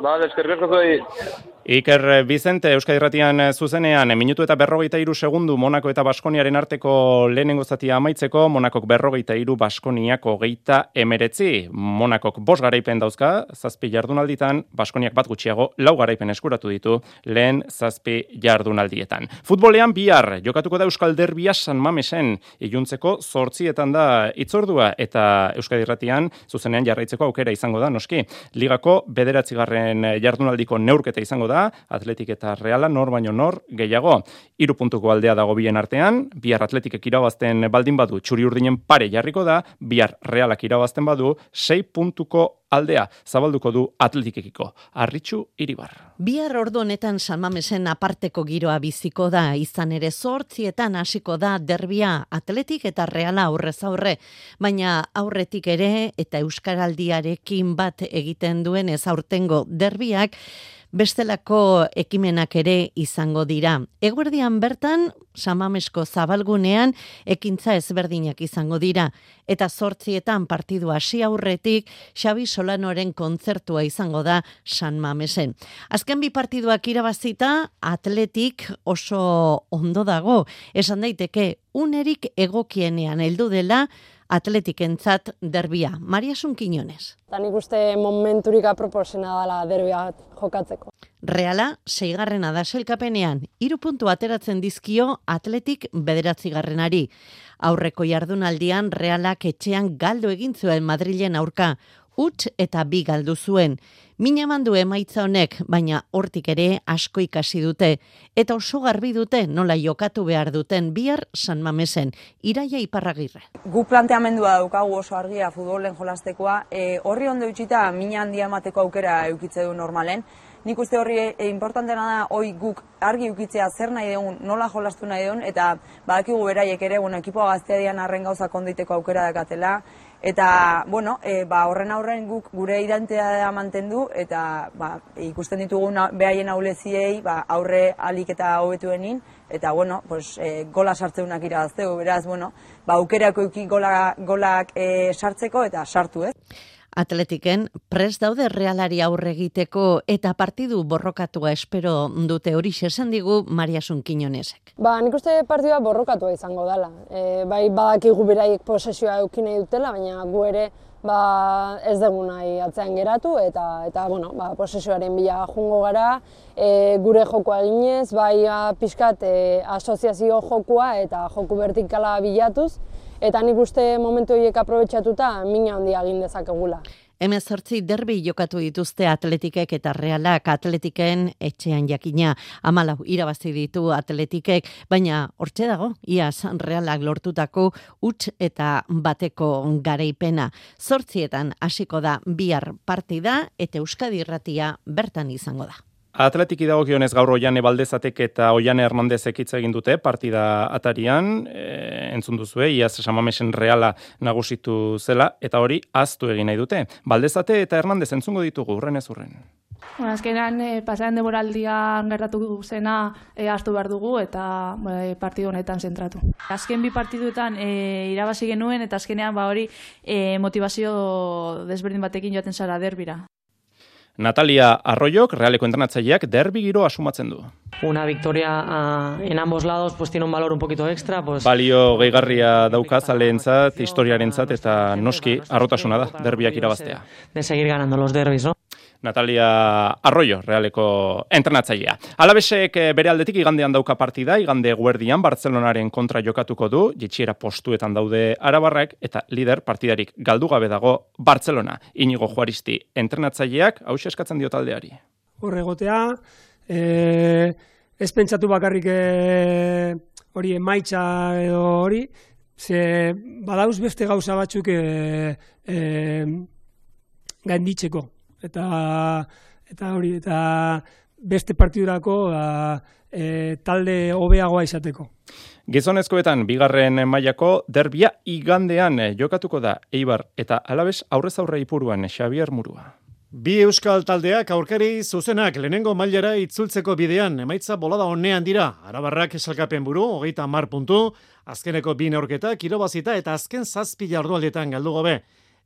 Ba, eskerrik asko Iker Bizente, Euskadi Ratian zuzenean, minutu eta berrogeita iru segundu Monako eta Baskoniaren arteko lehenengo zatia amaitzeko, Monakok berrogeita iru Baskoniak hogeita emeretzi. Monakok bos garaipen dauzka, zazpi jardunalditan, Baskoniak bat gutxiago, lau garaipen eskuratu ditu, lehen zazpi jardunaldietan. Futbolean bihar, jokatuko da Euskal Derbia San Mamesen, iluntzeko zortzietan da itzordua, eta Euskadi Ratian zuzenean jarraitzeko aukera izango da, noski. Ligako bederatzigarren jardunaldiko neurketa izango da, da, atletik eta reala, nor baino nor, gehiago. Iru puntuko aldea dago bien artean, bihar atletikek irabazten baldin badu, txuri urdinen pare jarriko da, bihar realak irabazten badu, sei puntuko aldea zabalduko du atletikekiko. Arritxu iribar. Bihar ordu honetan salmamesen aparteko giroa biziko da, izan ere zortzietan hasiko da derbia atletik eta reala aurrez aurre, baina aurretik ere eta euskaraldiarekin bat egiten duen ez aurtengo derbiak, bestelako ekimenak ere izango dira. Eguerdian bertan, samamesko zabalgunean, ekintza ezberdinak izango dira. Eta zortzietan partidu hasi aurretik, Xabi Solanoren kontzertua izango da San Mamesen. Azken bi partiduak irabazita, atletik oso ondo dago. Esan daiteke, unerik egokienean heldu dela, atletikentzat derbia. Maria Sunkinonez. Eta nik uste momenturik aproposena dela derbia jokatzeko. Reala, seigarrena da selkapenean, iru puntu ateratzen dizkio atletik bederatzi garrenari. Aurreko jardunaldian realak etxean galdo egin zuen Madrilen aurka, ut eta bi galdu zuen. Mina mandu emaitza honek, baina hortik ere asko ikasi dute, eta oso garbi dute nola jokatu behar duten bihar San Mamesen, iraia iparragirre. Gu planteamendua daukagu oso argia futbolen jolastekoa, e, horri ondo utxita mina handia emateko aukera eukitze du normalen, nik uste horri e, importantena da hoi guk argi ukitzea zer nahi dugun, nola jolastu nahi dugun, eta badakigu beraiek ere, bueno, ekipoa gaztea dian arren gauza konditeko aukera dakatela, Eta, bueno, e, ba, horren aurren guk gure identitatea mantendu eta ba, ikusten ditugun behaien auleziei ba, aurre alik eta hobetuenin eta, bueno, pues, e, gola sartzeunak irabazteu, beraz, bueno, ba, aukerako gola, golak e, sartzeko eta sartu, ez? Atletiken pres daude realari aurre egiteko eta partidu borrokatua espero dute hori esan digu Maria Sunkiñonesek. Ba, nik uste partidua borrokatua izango dela. E, bai, badakigu beraiek posesioa eukin nahi dutela, baina gu ere ba, ez dugu nahi atzean geratu eta eta bueno, ba, posesioaren bila jungo gara, e, gure jokoa eginez, bai ba, pixkat e, asoziazio jokoa eta joku vertikala bilatuz, eta nik uste momentu horiek aprobetsatuta mina handia egin dezakegula. Hemen zortzi derbi jokatu dituzte atletikek eta realak atletiken etxean jakina. Amalau irabazi ditu atletikek, baina hortxe dago, iaz realak lortutako huts eta bateko garaipena. Zortzietan hasiko da bihar partida eta Euskadi irratia bertan izango da. Atletiki dagokionez gaur Oiane Baldezatek eta Oiane Hernandezek hitz egin dute partida atarian, e, entzun duzu iaz Samamesen reala nagusitu zela eta hori aztu egin nahi dute. Baldezate eta Hernandez entzungo ditugu urren ez urren. Bueno, azkenean e, pasaren demoraldian gertatu zena e, hartu behar dugu eta e, partidu honetan zentratu. Azken bi partiduetan e, irabazi genuen eta azkenean ba hori e, motivazio desberdin batekin joaten zara derbira. Natalia Arroyok, realeko entrenatzaileak, derbi giro asumatzen du. Una victoria uh, en ambos lados pues tiene un valor un poquito extra. Pues... Balio gehigarria dauka zaleentzat, historiarentzat eta noski arrotasuna da, derbiak irabaztea. De seguir ganando los derbis, no? Natalia Arroyo, realeko entrenatzailea. Alabesek eh, bere aldetik igandean dauka partida, igande guerdian Bartzelonaren kontra jokatuko du, jitxiera postuetan daude arabarrak, eta lider partidarik galdu gabe dago Bartzelona. Inigo Juaristi entrenatzaileak, hau eskatzen dio taldeari. Horregotea, e, ez pentsatu bakarrik e, hori emaitza edo hori, ze badauz beste gauza batzuk e, e, gainditzeko. Eta, eta hori, eta beste partidurako da, e, talde hobeagoa izateko. Gizonezkoetan bigarren mailako derbia igandean jokatuko da Eibar eta Alabes aurrez aurre ipuruan Xavier Murua. Bi euskal taldeak aurkari zuzenak lehenengo mailara itzultzeko bidean emaitza bolada honean dira. Arabarrak esalkapen buru, hogeita mar puntu, azkeneko bi neorketak irobazita eta azken zazpi jardualdetan galdu gobe.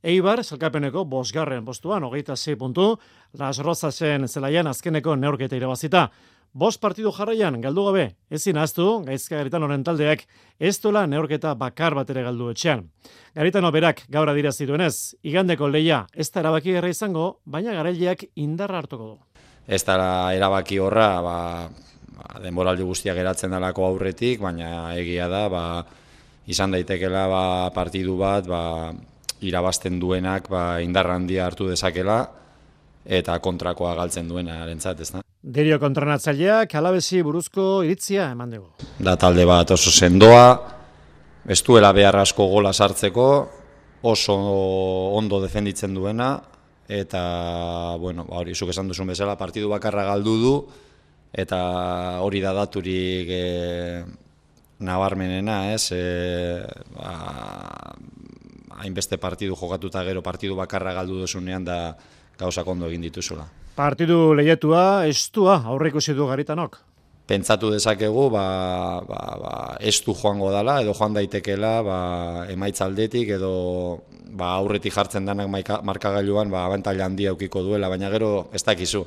Eibar, salkapeneko bosgarren postuan, hogeita zei puntu, Las Rosasen zelaian azkeneko neorketa irabazita. Bost partidu jarraian galdu gabe, ezin aztu, gaizka garitan honen taldeak, ez dola neorketa bakar bat ere galdu etxean. Garitano berak gaur adira duenez, igandeko leia ez da erabaki erra izango, baina garaileak indarra hartuko du. Ez da erabaki horra, ba, ba, denboraldi guztiak geratzen dalako aurretik, baina egia da, ba, izan daitekela ba, partidu bat, ba, irabazten duenak ba, indarra handia hartu dezakela, eta kontrakoa galtzen duena erentzat, ez da. Derio kontranatzaileak alabesi buruzko iritzia eman dugu. Da talde bat oso sendoa, ez duela behar asko gola sartzeko, oso ondo defenditzen duena, eta, bueno, ba, hori, zuk esan duzun bezala, partidu bakarra galdu du, eta hori da daturik e, nabarmenena, ez, e, ba, hainbeste partidu jokatuta gero partidu bakarra galdu duzunean da gauzak ondo egin dituzula. Partidu lehiatua, estua, aurreko zitu garitanok? Pentsatu dezakegu, ba, ba, ba, estu joango dala, edo joan daitekela, ba, emaitzaldetik, edo ba, aurretik jartzen denak markagailuan, ba, abentaila handia eukiko duela, baina gero ez dakizu,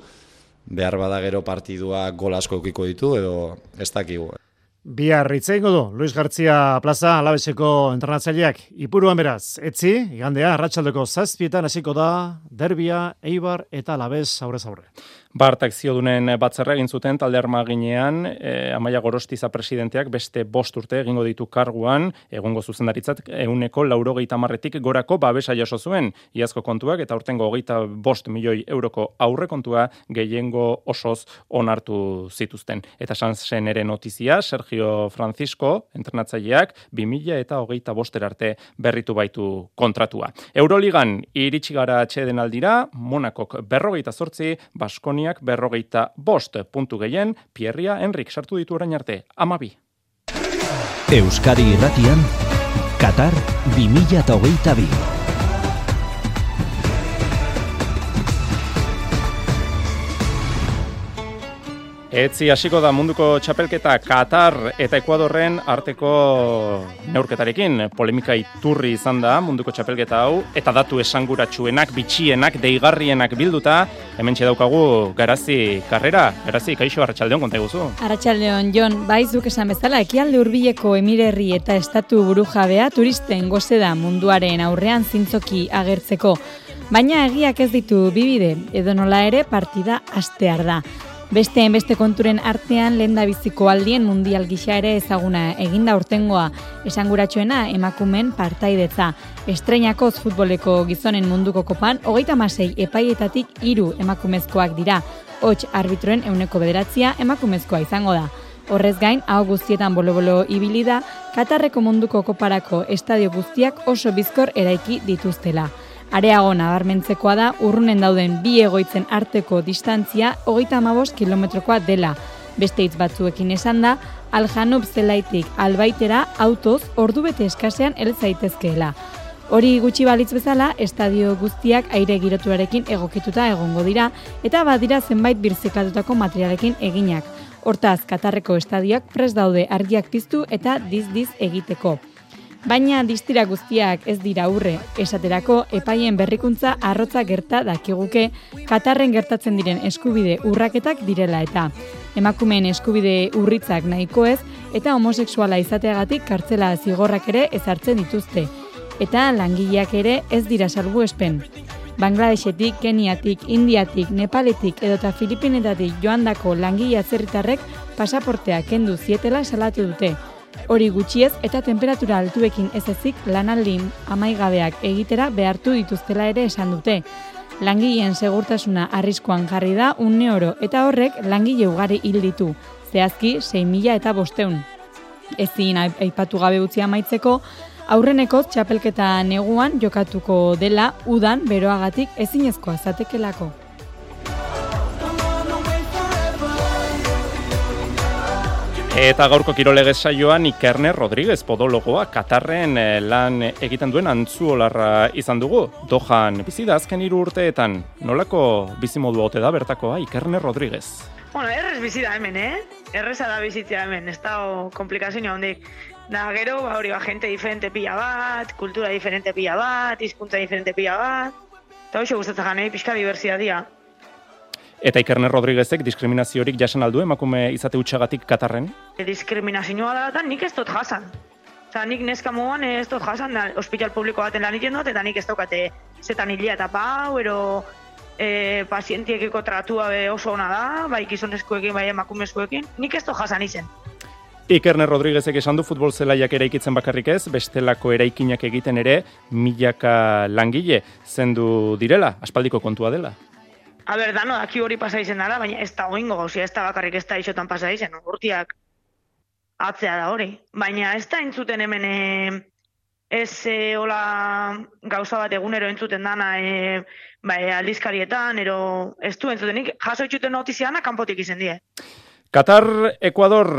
behar bada gero partidua gol asko eukiko ditu, edo ez dakigu. Bihar itzeingo du, Luis Gartzia Plaza alabeseko entrenatzaileak. Ipuruan beraz, etzi, igandea, arratsaldeko zazpietan hasiko da, derbia, eibar eta alabez aurrez aurre. Bartak ziodunen batzerra egin zuten talde armaginean, e, Amaia Gorostiza presidenteak beste bost urte egingo ditu karguan, egungo zuzendaritzat, euneko laurogeita marretik gorako babesa jaso zuen, iazko kontuak, eta urtengo hogeita bost milioi euroko aurre kontua gehiengo osoz onartu zituzten. Eta sanzen ere notizia, Sergio Francisco, entrenatzaileak, 2000 eta hogeita boster arte berritu baitu kontratua. Euroligan iritsi gara atxeden aldira, Monakok berrogeita sortzi, Baskoni Kataluniak berrogeita bost puntu gehien, Pierria Enrik sartu ditu orain arte, amabi. Euskadi Irratian, Qatar 2022. Etzi hasiko da munduko txapelketa Qatar eta Ekuadorren arteko neurketarekin. Polemika iturri izan da munduko txapelketa hau eta datu esanguratsuenak, bitxienak, deigarrienak bilduta. Hemen daukagu garazi karrera. Garazi, kaixo, arratsaldeon konta eguzu. Arratxaldeon, Jon, baizuk esan bezala, ekialde urbileko emirerri eta estatu burujabea turisten goze da munduaren aurrean zintzoki agertzeko. Baina egiak ez ditu bibide, edo nola ere partida astear da. Beste beste konturen artean lenda biziko aldien mundial gisa ere ezaguna eginda urtengoa esanguratsuena emakumen partaidetza. Estreinakoz futboleko gizonen munduko kopan, hogeita masei epaietatik hiru emakumezkoak dira. Hots arbitroen euneko bederatzia emakumezkoa izango da. Horrez gain, hau guztietan bolo-bolo ibili da, Katarreko munduko koparako estadio guztiak oso bizkor eraiki dituztela. Areago nabarmentzekoa da urrunen dauden bi egoitzen arteko distantzia hogeita amabos kilometrokoa dela. Beste hitz batzuekin esan da, aljanub zelaitik albaitera autoz ordu bete eskasean el zaitezkeela. Hori gutxi balitz bezala, estadio guztiak aire giroturarekin egokituta egongo dira eta badira zenbait birziklatutako materialekin eginak. Hortaz, Katarreko estadioak pres daude argiak piztu eta diz-diz egiteko. Baina distira guztiak ez dira urre, esaterako epaien berrikuntza arrotza gerta dakiguke Katarren gertatzen diren eskubide urraketak direla eta emakumeen eskubide urritzak nahiko ez eta homosexuala izateagatik kartzela zigorrak ere ezartzen dituzte eta langileak ere ez dira salbu espen. Bangladesetik, Keniatik, Indiatik, Nepaletik edota Filipinetatik joandako langile atzerritarrek pasaportea kendu zietela salatu dute. Hori gutxiez eta temperatura altuekin ez ezik lanaldin amaigabeak egitera behartu dituztela ere esan dute. Langileen segurtasuna arriskoan jarri da unne oro eta horrek langile ugari hil ditu, zehazki 6.000 eta bosteun. Ezin aipatu gabe utzi amaitzeko, aurreneko txapelketa neguan jokatuko dela udan beroagatik ezinezkoa zatekelako. Eta gaurko kirolegez saioan Ikerne Rodríguez podologoa Katarren eh, lan egiten duen antzuolarra izan dugu. Dohan bizi da azken hiru urteetan. Nolako bizimodu ote da bertakoa Ikerne Rodríguez? Bueno, errez bizi da hemen, eh? Erreza da bizitzea hemen, ez da komplikazio hondik. Da, gero, ba, hori, ba, gente diferente pila bat, kultura diferente pila bat, hizkuntza diferente pila bat. Eta hoxe gustatzen ganei, pixka diversidadea. Eta Ikerne Rodríguezek diskriminaziorik jasan aldu emakume izate utxagatik Katarren? Diskriminazioa da eta nik ez dut jasan. Osa, nik neska mugan ez dut jasan, da, hospital publiko baten lan dut, eta nik ez daukate zetan hilia eta pau, ero e, pazientiekiko tratua be oso ona da, bai gizonezkoekin, bai emakumezkoekin, nik ez dut jasan izen. Ikerne Rodríguezek esan du futbol zelaiak eraikitzen bakarrik ez, bestelako eraikinak egiten ere milaka langile zendu direla, aspaldiko kontua dela. A ber, dano, daki hori pasa izen dara, baina ez da oingo gauzia, ez da bakarrik ez da isotan pasa izen, urtiak atzea da hori. Baina ez da entzuten hemen e, ez e, hola gauza bat egunero entzuten dana e, ba, e, aldizkarietan, ero ez du entzutenik, jaso itxuten notiziana kanpotik izen die. Qatar Ecuador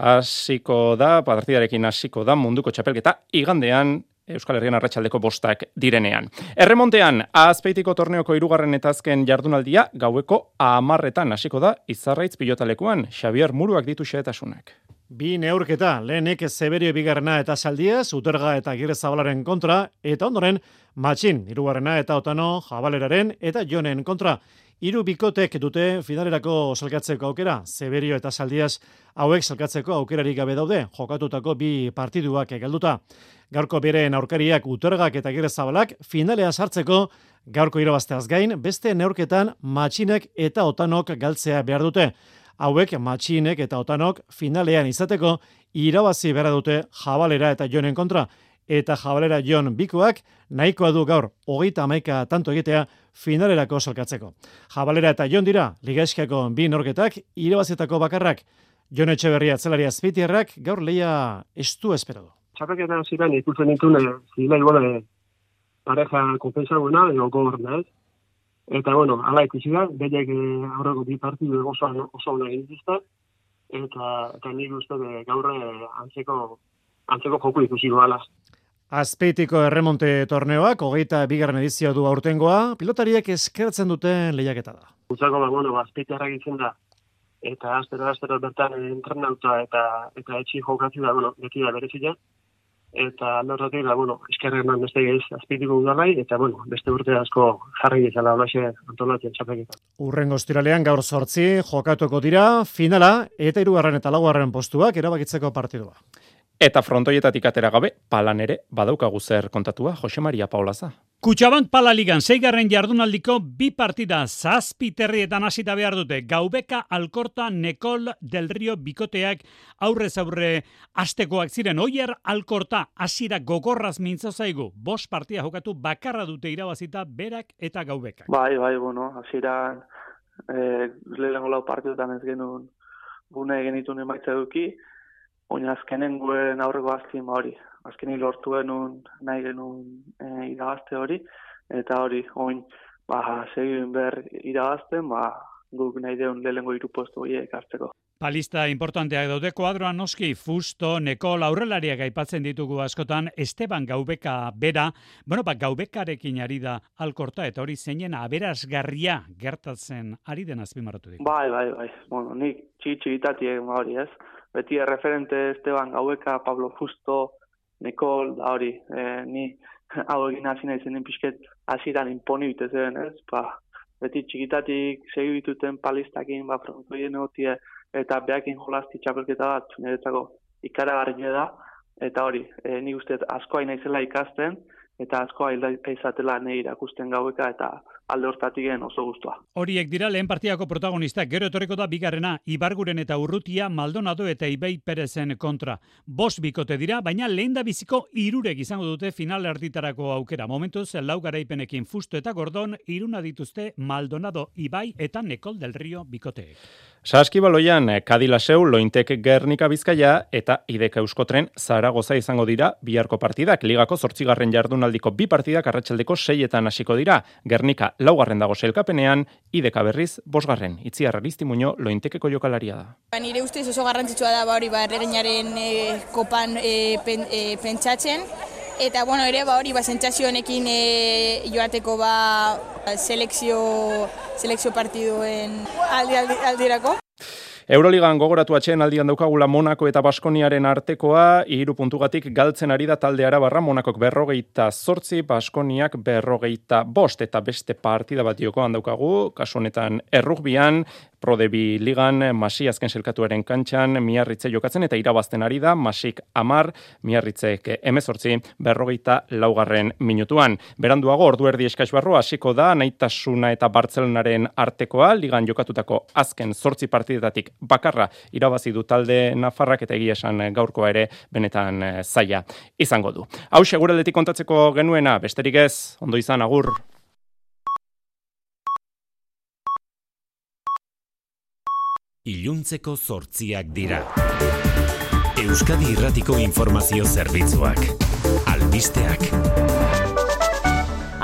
hasiko da, padartidarekin hasiko da munduko txapelketa igandean Euskal Herrian arratsaldeko bostak direnean. Erremontean, azpeitiko torneoko irugarren eta azken jardunaldia, gaueko amarretan hasiko da, izarraitz pilotalekuan, Xavier Muruak ditu xeetasunak. Bi neurketa, lehenek zeberio bigarrena eta saldia, zuterga eta gire zabalaren kontra, eta ondoren, matxin, irugarrena eta otano, jabaleraren eta jonen kontra. Hiru bikotek dute finalerako salkatzeko aukera, Zeberio eta Saldias hauek salkatzeko aukerarik gabe daude, jokatutako bi partiduak egalduta. Gaurko beren aurkariak utergak eta gire zabalak finalea sartzeko gaurko irabazteaz gain, beste neurketan matxinek eta otanok galtzea behar dute. Hauek matxinek eta otanok finalean izateko irabazi behar dute jabalera eta jonen kontra. Eta jabalera jon bikoak nahikoa du gaur hogeita amaika tanto egitea finalerako salkatzeko. Jabalera eta jon dira, ligaizkiako bi norketak, irabazetako bakarrak, jon etxeberria zelaria azpitierrak, gaur leia estu espero du. Txapeketan ziren ikusten ditune, zilei bole pareja konpensagoena, edo gogor ez? Eta, bueno, ala ikusi da, bedek eh, aurreko bi partidu oso, oso ona egitizta, eta, eta nik uste gaur eh, antzeko, antzeko joku ikusi goala. Azpeitiko erremonte torneoak, hogeita bigarren edizio du aurtengoa, pilotariek eskertzen duten lehiaketa da. Utsako, ba, bueno, azpeitiarrak izen da, eta astero astero bertan entrenauta eta eta etxi jokatu da, bueno, beti da berezia. Eta aldorratik da, bueno, eskerre eman beste gaiz azpeitiko udalai, eta, bueno, beste urte asko jarri izala olaxe antolatzen txapeketa. Urrengo estiralean gaur sortzi, jokatuko dira, finala, eta irugarren eta laguarren postuak erabakitzeko partidua. Eta frontoietatik atera gabe, palan ere badaukagu zer kontatua, Jose Maria Paulaza. Kutxabank Pala Ligan zeigarren jardunaldiko bi partida zazpi terrietan hasita behar dute. Gaubeka Alkorta Nekol del Rio Bikoteak aurrez aurre astekoak ziren. Oier Alkorta hasira gogorraz mintzo zaigu. Bos partia jokatu bakarra dute irabazita berak eta gaubeka. Bai, bai, bueno, hasira eh, lehenengo lau partidutan ez genuen gune genitun emaitza duki. Oina azkenen guen aurreko azkin hori. Azkeni lortu genuen nahi genuen e, irabazte hori. Eta hori, oin, ba, segin behar irabazten, ba, guk nahi deun lehenko irupostu horiek hartzeko. Palista importanteak daude kuadroan noski Fusto, Nekol, aurrelariak aipatzen ditugu askotan Esteban Gaubeka bera, bueno, ba, Gaubekarekin ari da alkorta eta hori zeinen aberazgarria gertatzen ari den azpimarratu dik. Bai, bai, bai, bueno, nik txitsi hori ez, beti referente Esteban Gaueka, Pablo Fusto, Nicole, da hori, e, ni hau egin hasi nahi zenen pixket hasieran imponi bite ez? Ba, beti txikitatik segi bituten palistakin, ba, frontoien egotie, eta behakin jolazti txapelketa bat, niretzako ikaragarri da, eta hori, e, ni uste asko hain ikasten, eta asko izatela nahi irakusten gaueka eta alde hortatik oso guztua. Horiek dira lehen partiako protagonistak, gero etorreko da bigarrena, Ibarguren eta Urrutia, Maldonado eta Ibei Perezen kontra. Bos bikote dira, baina lehen da biziko irurek izango dute final erditarako aukera. Momentuz, lau garaipenekin fustu eta gordon, iruna dituzte Maldonado, Ibai eta Nekol del Rio bikoteek. Saskibaloian Kadilaseu, Lointek Gernika Bizkaia eta Ideka Euskotren Zaragoza izango dira biharko partidak. Ligako zortzigarren jardunaldiko bi partidak arratsaldeko seietan hasiko dira. Gernika laugarren dago selkapenean, Ideka berriz bosgarren. Itzi arraristi muño Lointekeko jokalaria da. Ba, nire ustez oso garrantzitsua da ba hori ba erreginaren e, kopan e, pentsatzen. Eta bueno, ere ba hori ba sentsazio honekin e, joateko ba selekzio selekzio partiduen aldi aldi aldirako. Euroligan gogoratu atxeen aldian daukagula Monako eta Baskoniaren artekoa, iru puntugatik galtzen ari da talde arabarra. Monakok berrogeita zortzi, Baskoniak berrogeita bost, eta beste partida bat diokoan daukagu, kasu honetan errugbian, Prodebi ligan, Masi azken selkatuaren kantxan, miarritze jokatzen eta irabazten ari da, Masik amar, miarritzek emezortzi, berrogeita laugarren minutuan. Beranduago, ordu erdi eskaiz barru, hasiko da, naitasuna eta Bartzelonaren artekoa, ligan jokatutako azken zortzi partidetatik bakarra irabazi du talde Nafarrak eta egia esan gaurkoa ere benetan eh, zaila izango du. Hau seguraletik kontatzeko genuena, besterik ez, ondo izan, agur. Iluntzeko zortziak dira. Euskadi Irratiko Informazio Zerbitzuak. Albisteak.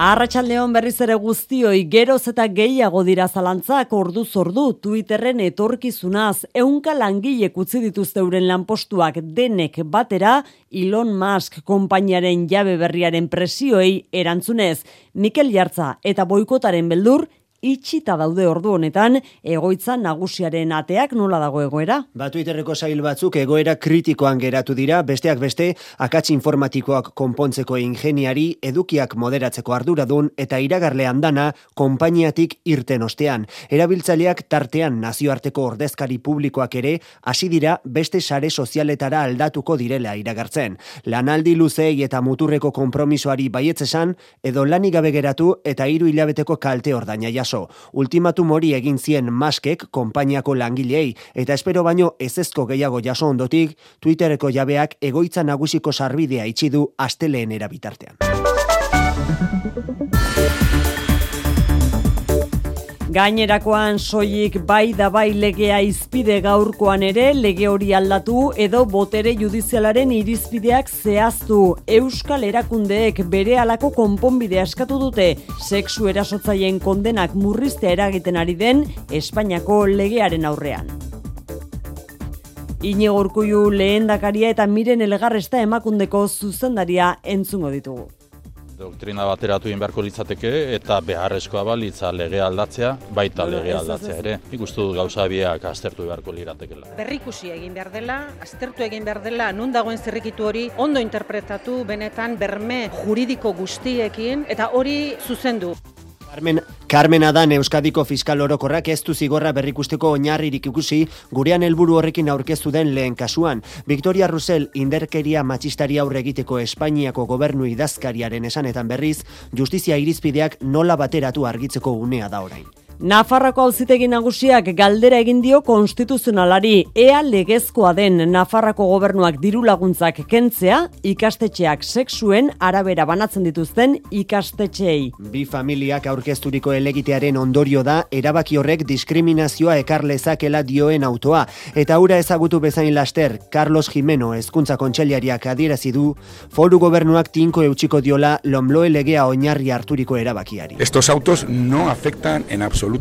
Arratxaldeon berriz ere guztioi geroz eta gehiago dira zalantzak ordu zordu Twitterren etorkizunaz eunka langilek utzi dituzte euren lanpostuak denek batera Elon Musk konpainiaren jabe berriaren presioei erantzunez Mikel Jartza eta boikotaren beldur itxita daude ordu honetan egoitza nagusiaren ateak nola dago egoera? Ba Twitterreko sail batzuk egoera kritikoan geratu dira, besteak beste akats informatikoak konpontzeko ingeniari edukiak moderatzeko arduradun eta iragarlean dana konpainiatik irten ostean. Erabiltzaileak tartean nazioarteko ordezkari publikoak ere hasi dira beste sare sozialetara aldatuko direla iragartzen. Lanaldi luzei eta muturreko konpromisoari baietzesan edo lanik gabe geratu eta hiru hilabeteko kalte ordaina jaso jaso. Ultimatum hori egin zien maskek konpainiako langilei eta espero baino ezezko gehiago jaso ondotik Twittereko jabeak egoitza nagusiko sarbidea itxi du asteleen erabitartean. Gainerakoan soilik bai da bai legea izpide gaurkoan ere lege hori aldatu edo botere judizialaren irizpideak zehaztu. Euskal erakundeek bere alako konponbide askatu dute sexu erasotzaien kondenak murriztea eragiten ari den Espainiako legearen aurrean. Ine gorkuiu lehen dakaria eta miren elgarresta emakundeko zuzendaria entzungo ditugu doktrina bateratu egin beharko litzateke eta beharrezkoa balitza lege aldatzea, baita lege aldatzea ere. Ikustu gauza biak aztertu beharko liratekela. Berrikusi egin behar dela, aztertu egin behar dela, nun dagoen zerrikitu hori ondo interpretatu benetan berme juridiko guztiekin eta hori zuzendu. Carmen, Carmen Adan Euskadiko Fiskal Orokorrak ez du zigorra berrikusteko oinarririk ikusi gurean helburu horrekin aurkeztu den lehen kasuan. Victoria Russell inderkeria matxistari aurre egiteko Espainiako gobernu idazkariaren esanetan berriz, justizia irizpideak nola bateratu argitzeko unea da orain. Nafarrako auzitegi nagusiak galdera egin dio konstituzionalari ea legezkoa den Nafarrako gobernuak diru laguntzak kentzea ikastetxeak sexuen arabera banatzen dituzten ikastetxeei. Bi familiak aurkezturiko elegitearen ondorio da erabaki horrek diskriminazioa ekar lezakela dioen autoa eta ura ezagutu bezain laster Carlos Jimeno hezkuntza kontseliariak adierazi du foru gobernuak tinko eutxiko diola lomloe legea oinarri harturiko erabakiari. Estos autos no afectan en absoluto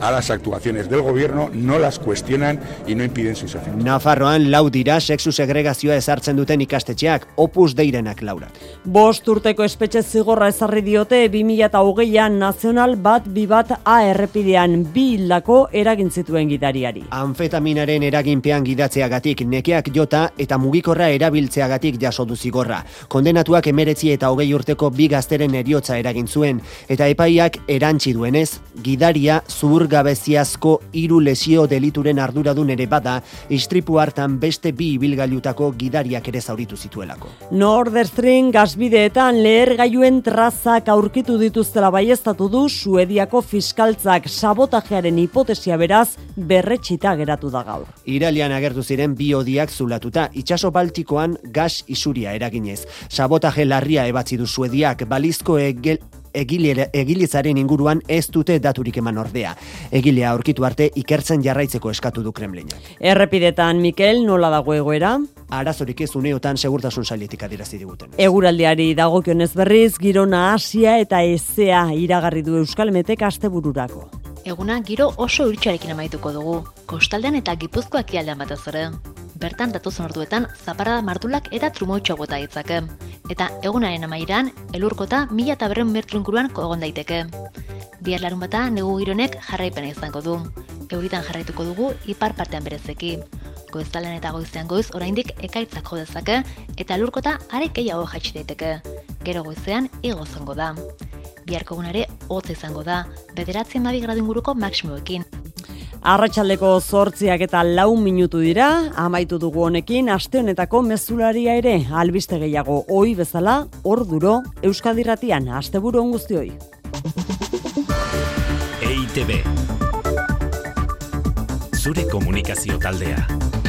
a las actuaciones del gobierno, no las cuestionan y no impiden sus efectos. Nafarroan lau dira sexu segregazioa ezartzen duten ikastetxeak, opus deirenak laura. Bost urteko espetxe zigorra ezarri diote 2008an nazional bat bibat A errepidean bi hildako eragin zituen gidariari. Anfetaminaren eraginpean gidatzeagatik nekeak jota eta mugikorra erabiltzeagatik jaso du zigorra. Kondenatuak emeretzi eta hogei urteko bi gazteren eriotza eragin zuen eta epaiak erantzi duenez, gidaria gidariaia zuhurgabeziazko hiru lesio delituren arduradun ere bada, istripu hartan beste bi ibilgailutako gidariak ere zauritu zituelako. Nord Stream gazbideetan lehergailuen trazak aurkitu dituztela baiestatu du Suediako fiskaltzak sabotajearen hipotesia beraz berretxita geratu da gaur. Iralian agertu ziren bi odiak zulatuta, itxaso baltikoan gas isuria eraginez. Sabotaje larria ebatzi du Suediak balizko egel, egilera, egilitzaren inguruan ez dute daturik eman ordea. Egilea aurkitu arte ikertzen jarraitzeko eskatu du Kremlinak. Errepidetan, Mikel, nola dago egoera? Arazorik ez uneotan segurtasun sailetik adirazi diguten. Eguraldiari dagokionez berriz, girona asia eta ezea iragarri du Euskalmetek astebururako. Eguna giro oso urtsarekin amaituko dugu, kostaldean eta gipuzkoak ialdean batez ere. Bertan datozen orduetan zaparada mardulak eta trumoitxo bota ditzake. Eta egunaren amairan, elurkota mila eta berren inguruan kogon daiteke. Bihar larun bata negu gironek jarraipena izango du. Euritan jarraituko dugu ipar partean berezeki. Goiztalen eta goizean goiz oraindik ekaitzak jo dezake eta elurkota are gehiago jaitsi daiteke. Gero goizean igo zango da. Biharko egunare hotz izango da, bederatzen babi gradu inguruko maksimoekin. Arratxaldeko zortziak eta lau minutu dira, amaitu dugu honekin, aste honetako mezularia ere, albiste gehiago oi bezala, hor duro, Euskadirratian, asteburu on guztioi. EITB Zure komunikazio taldea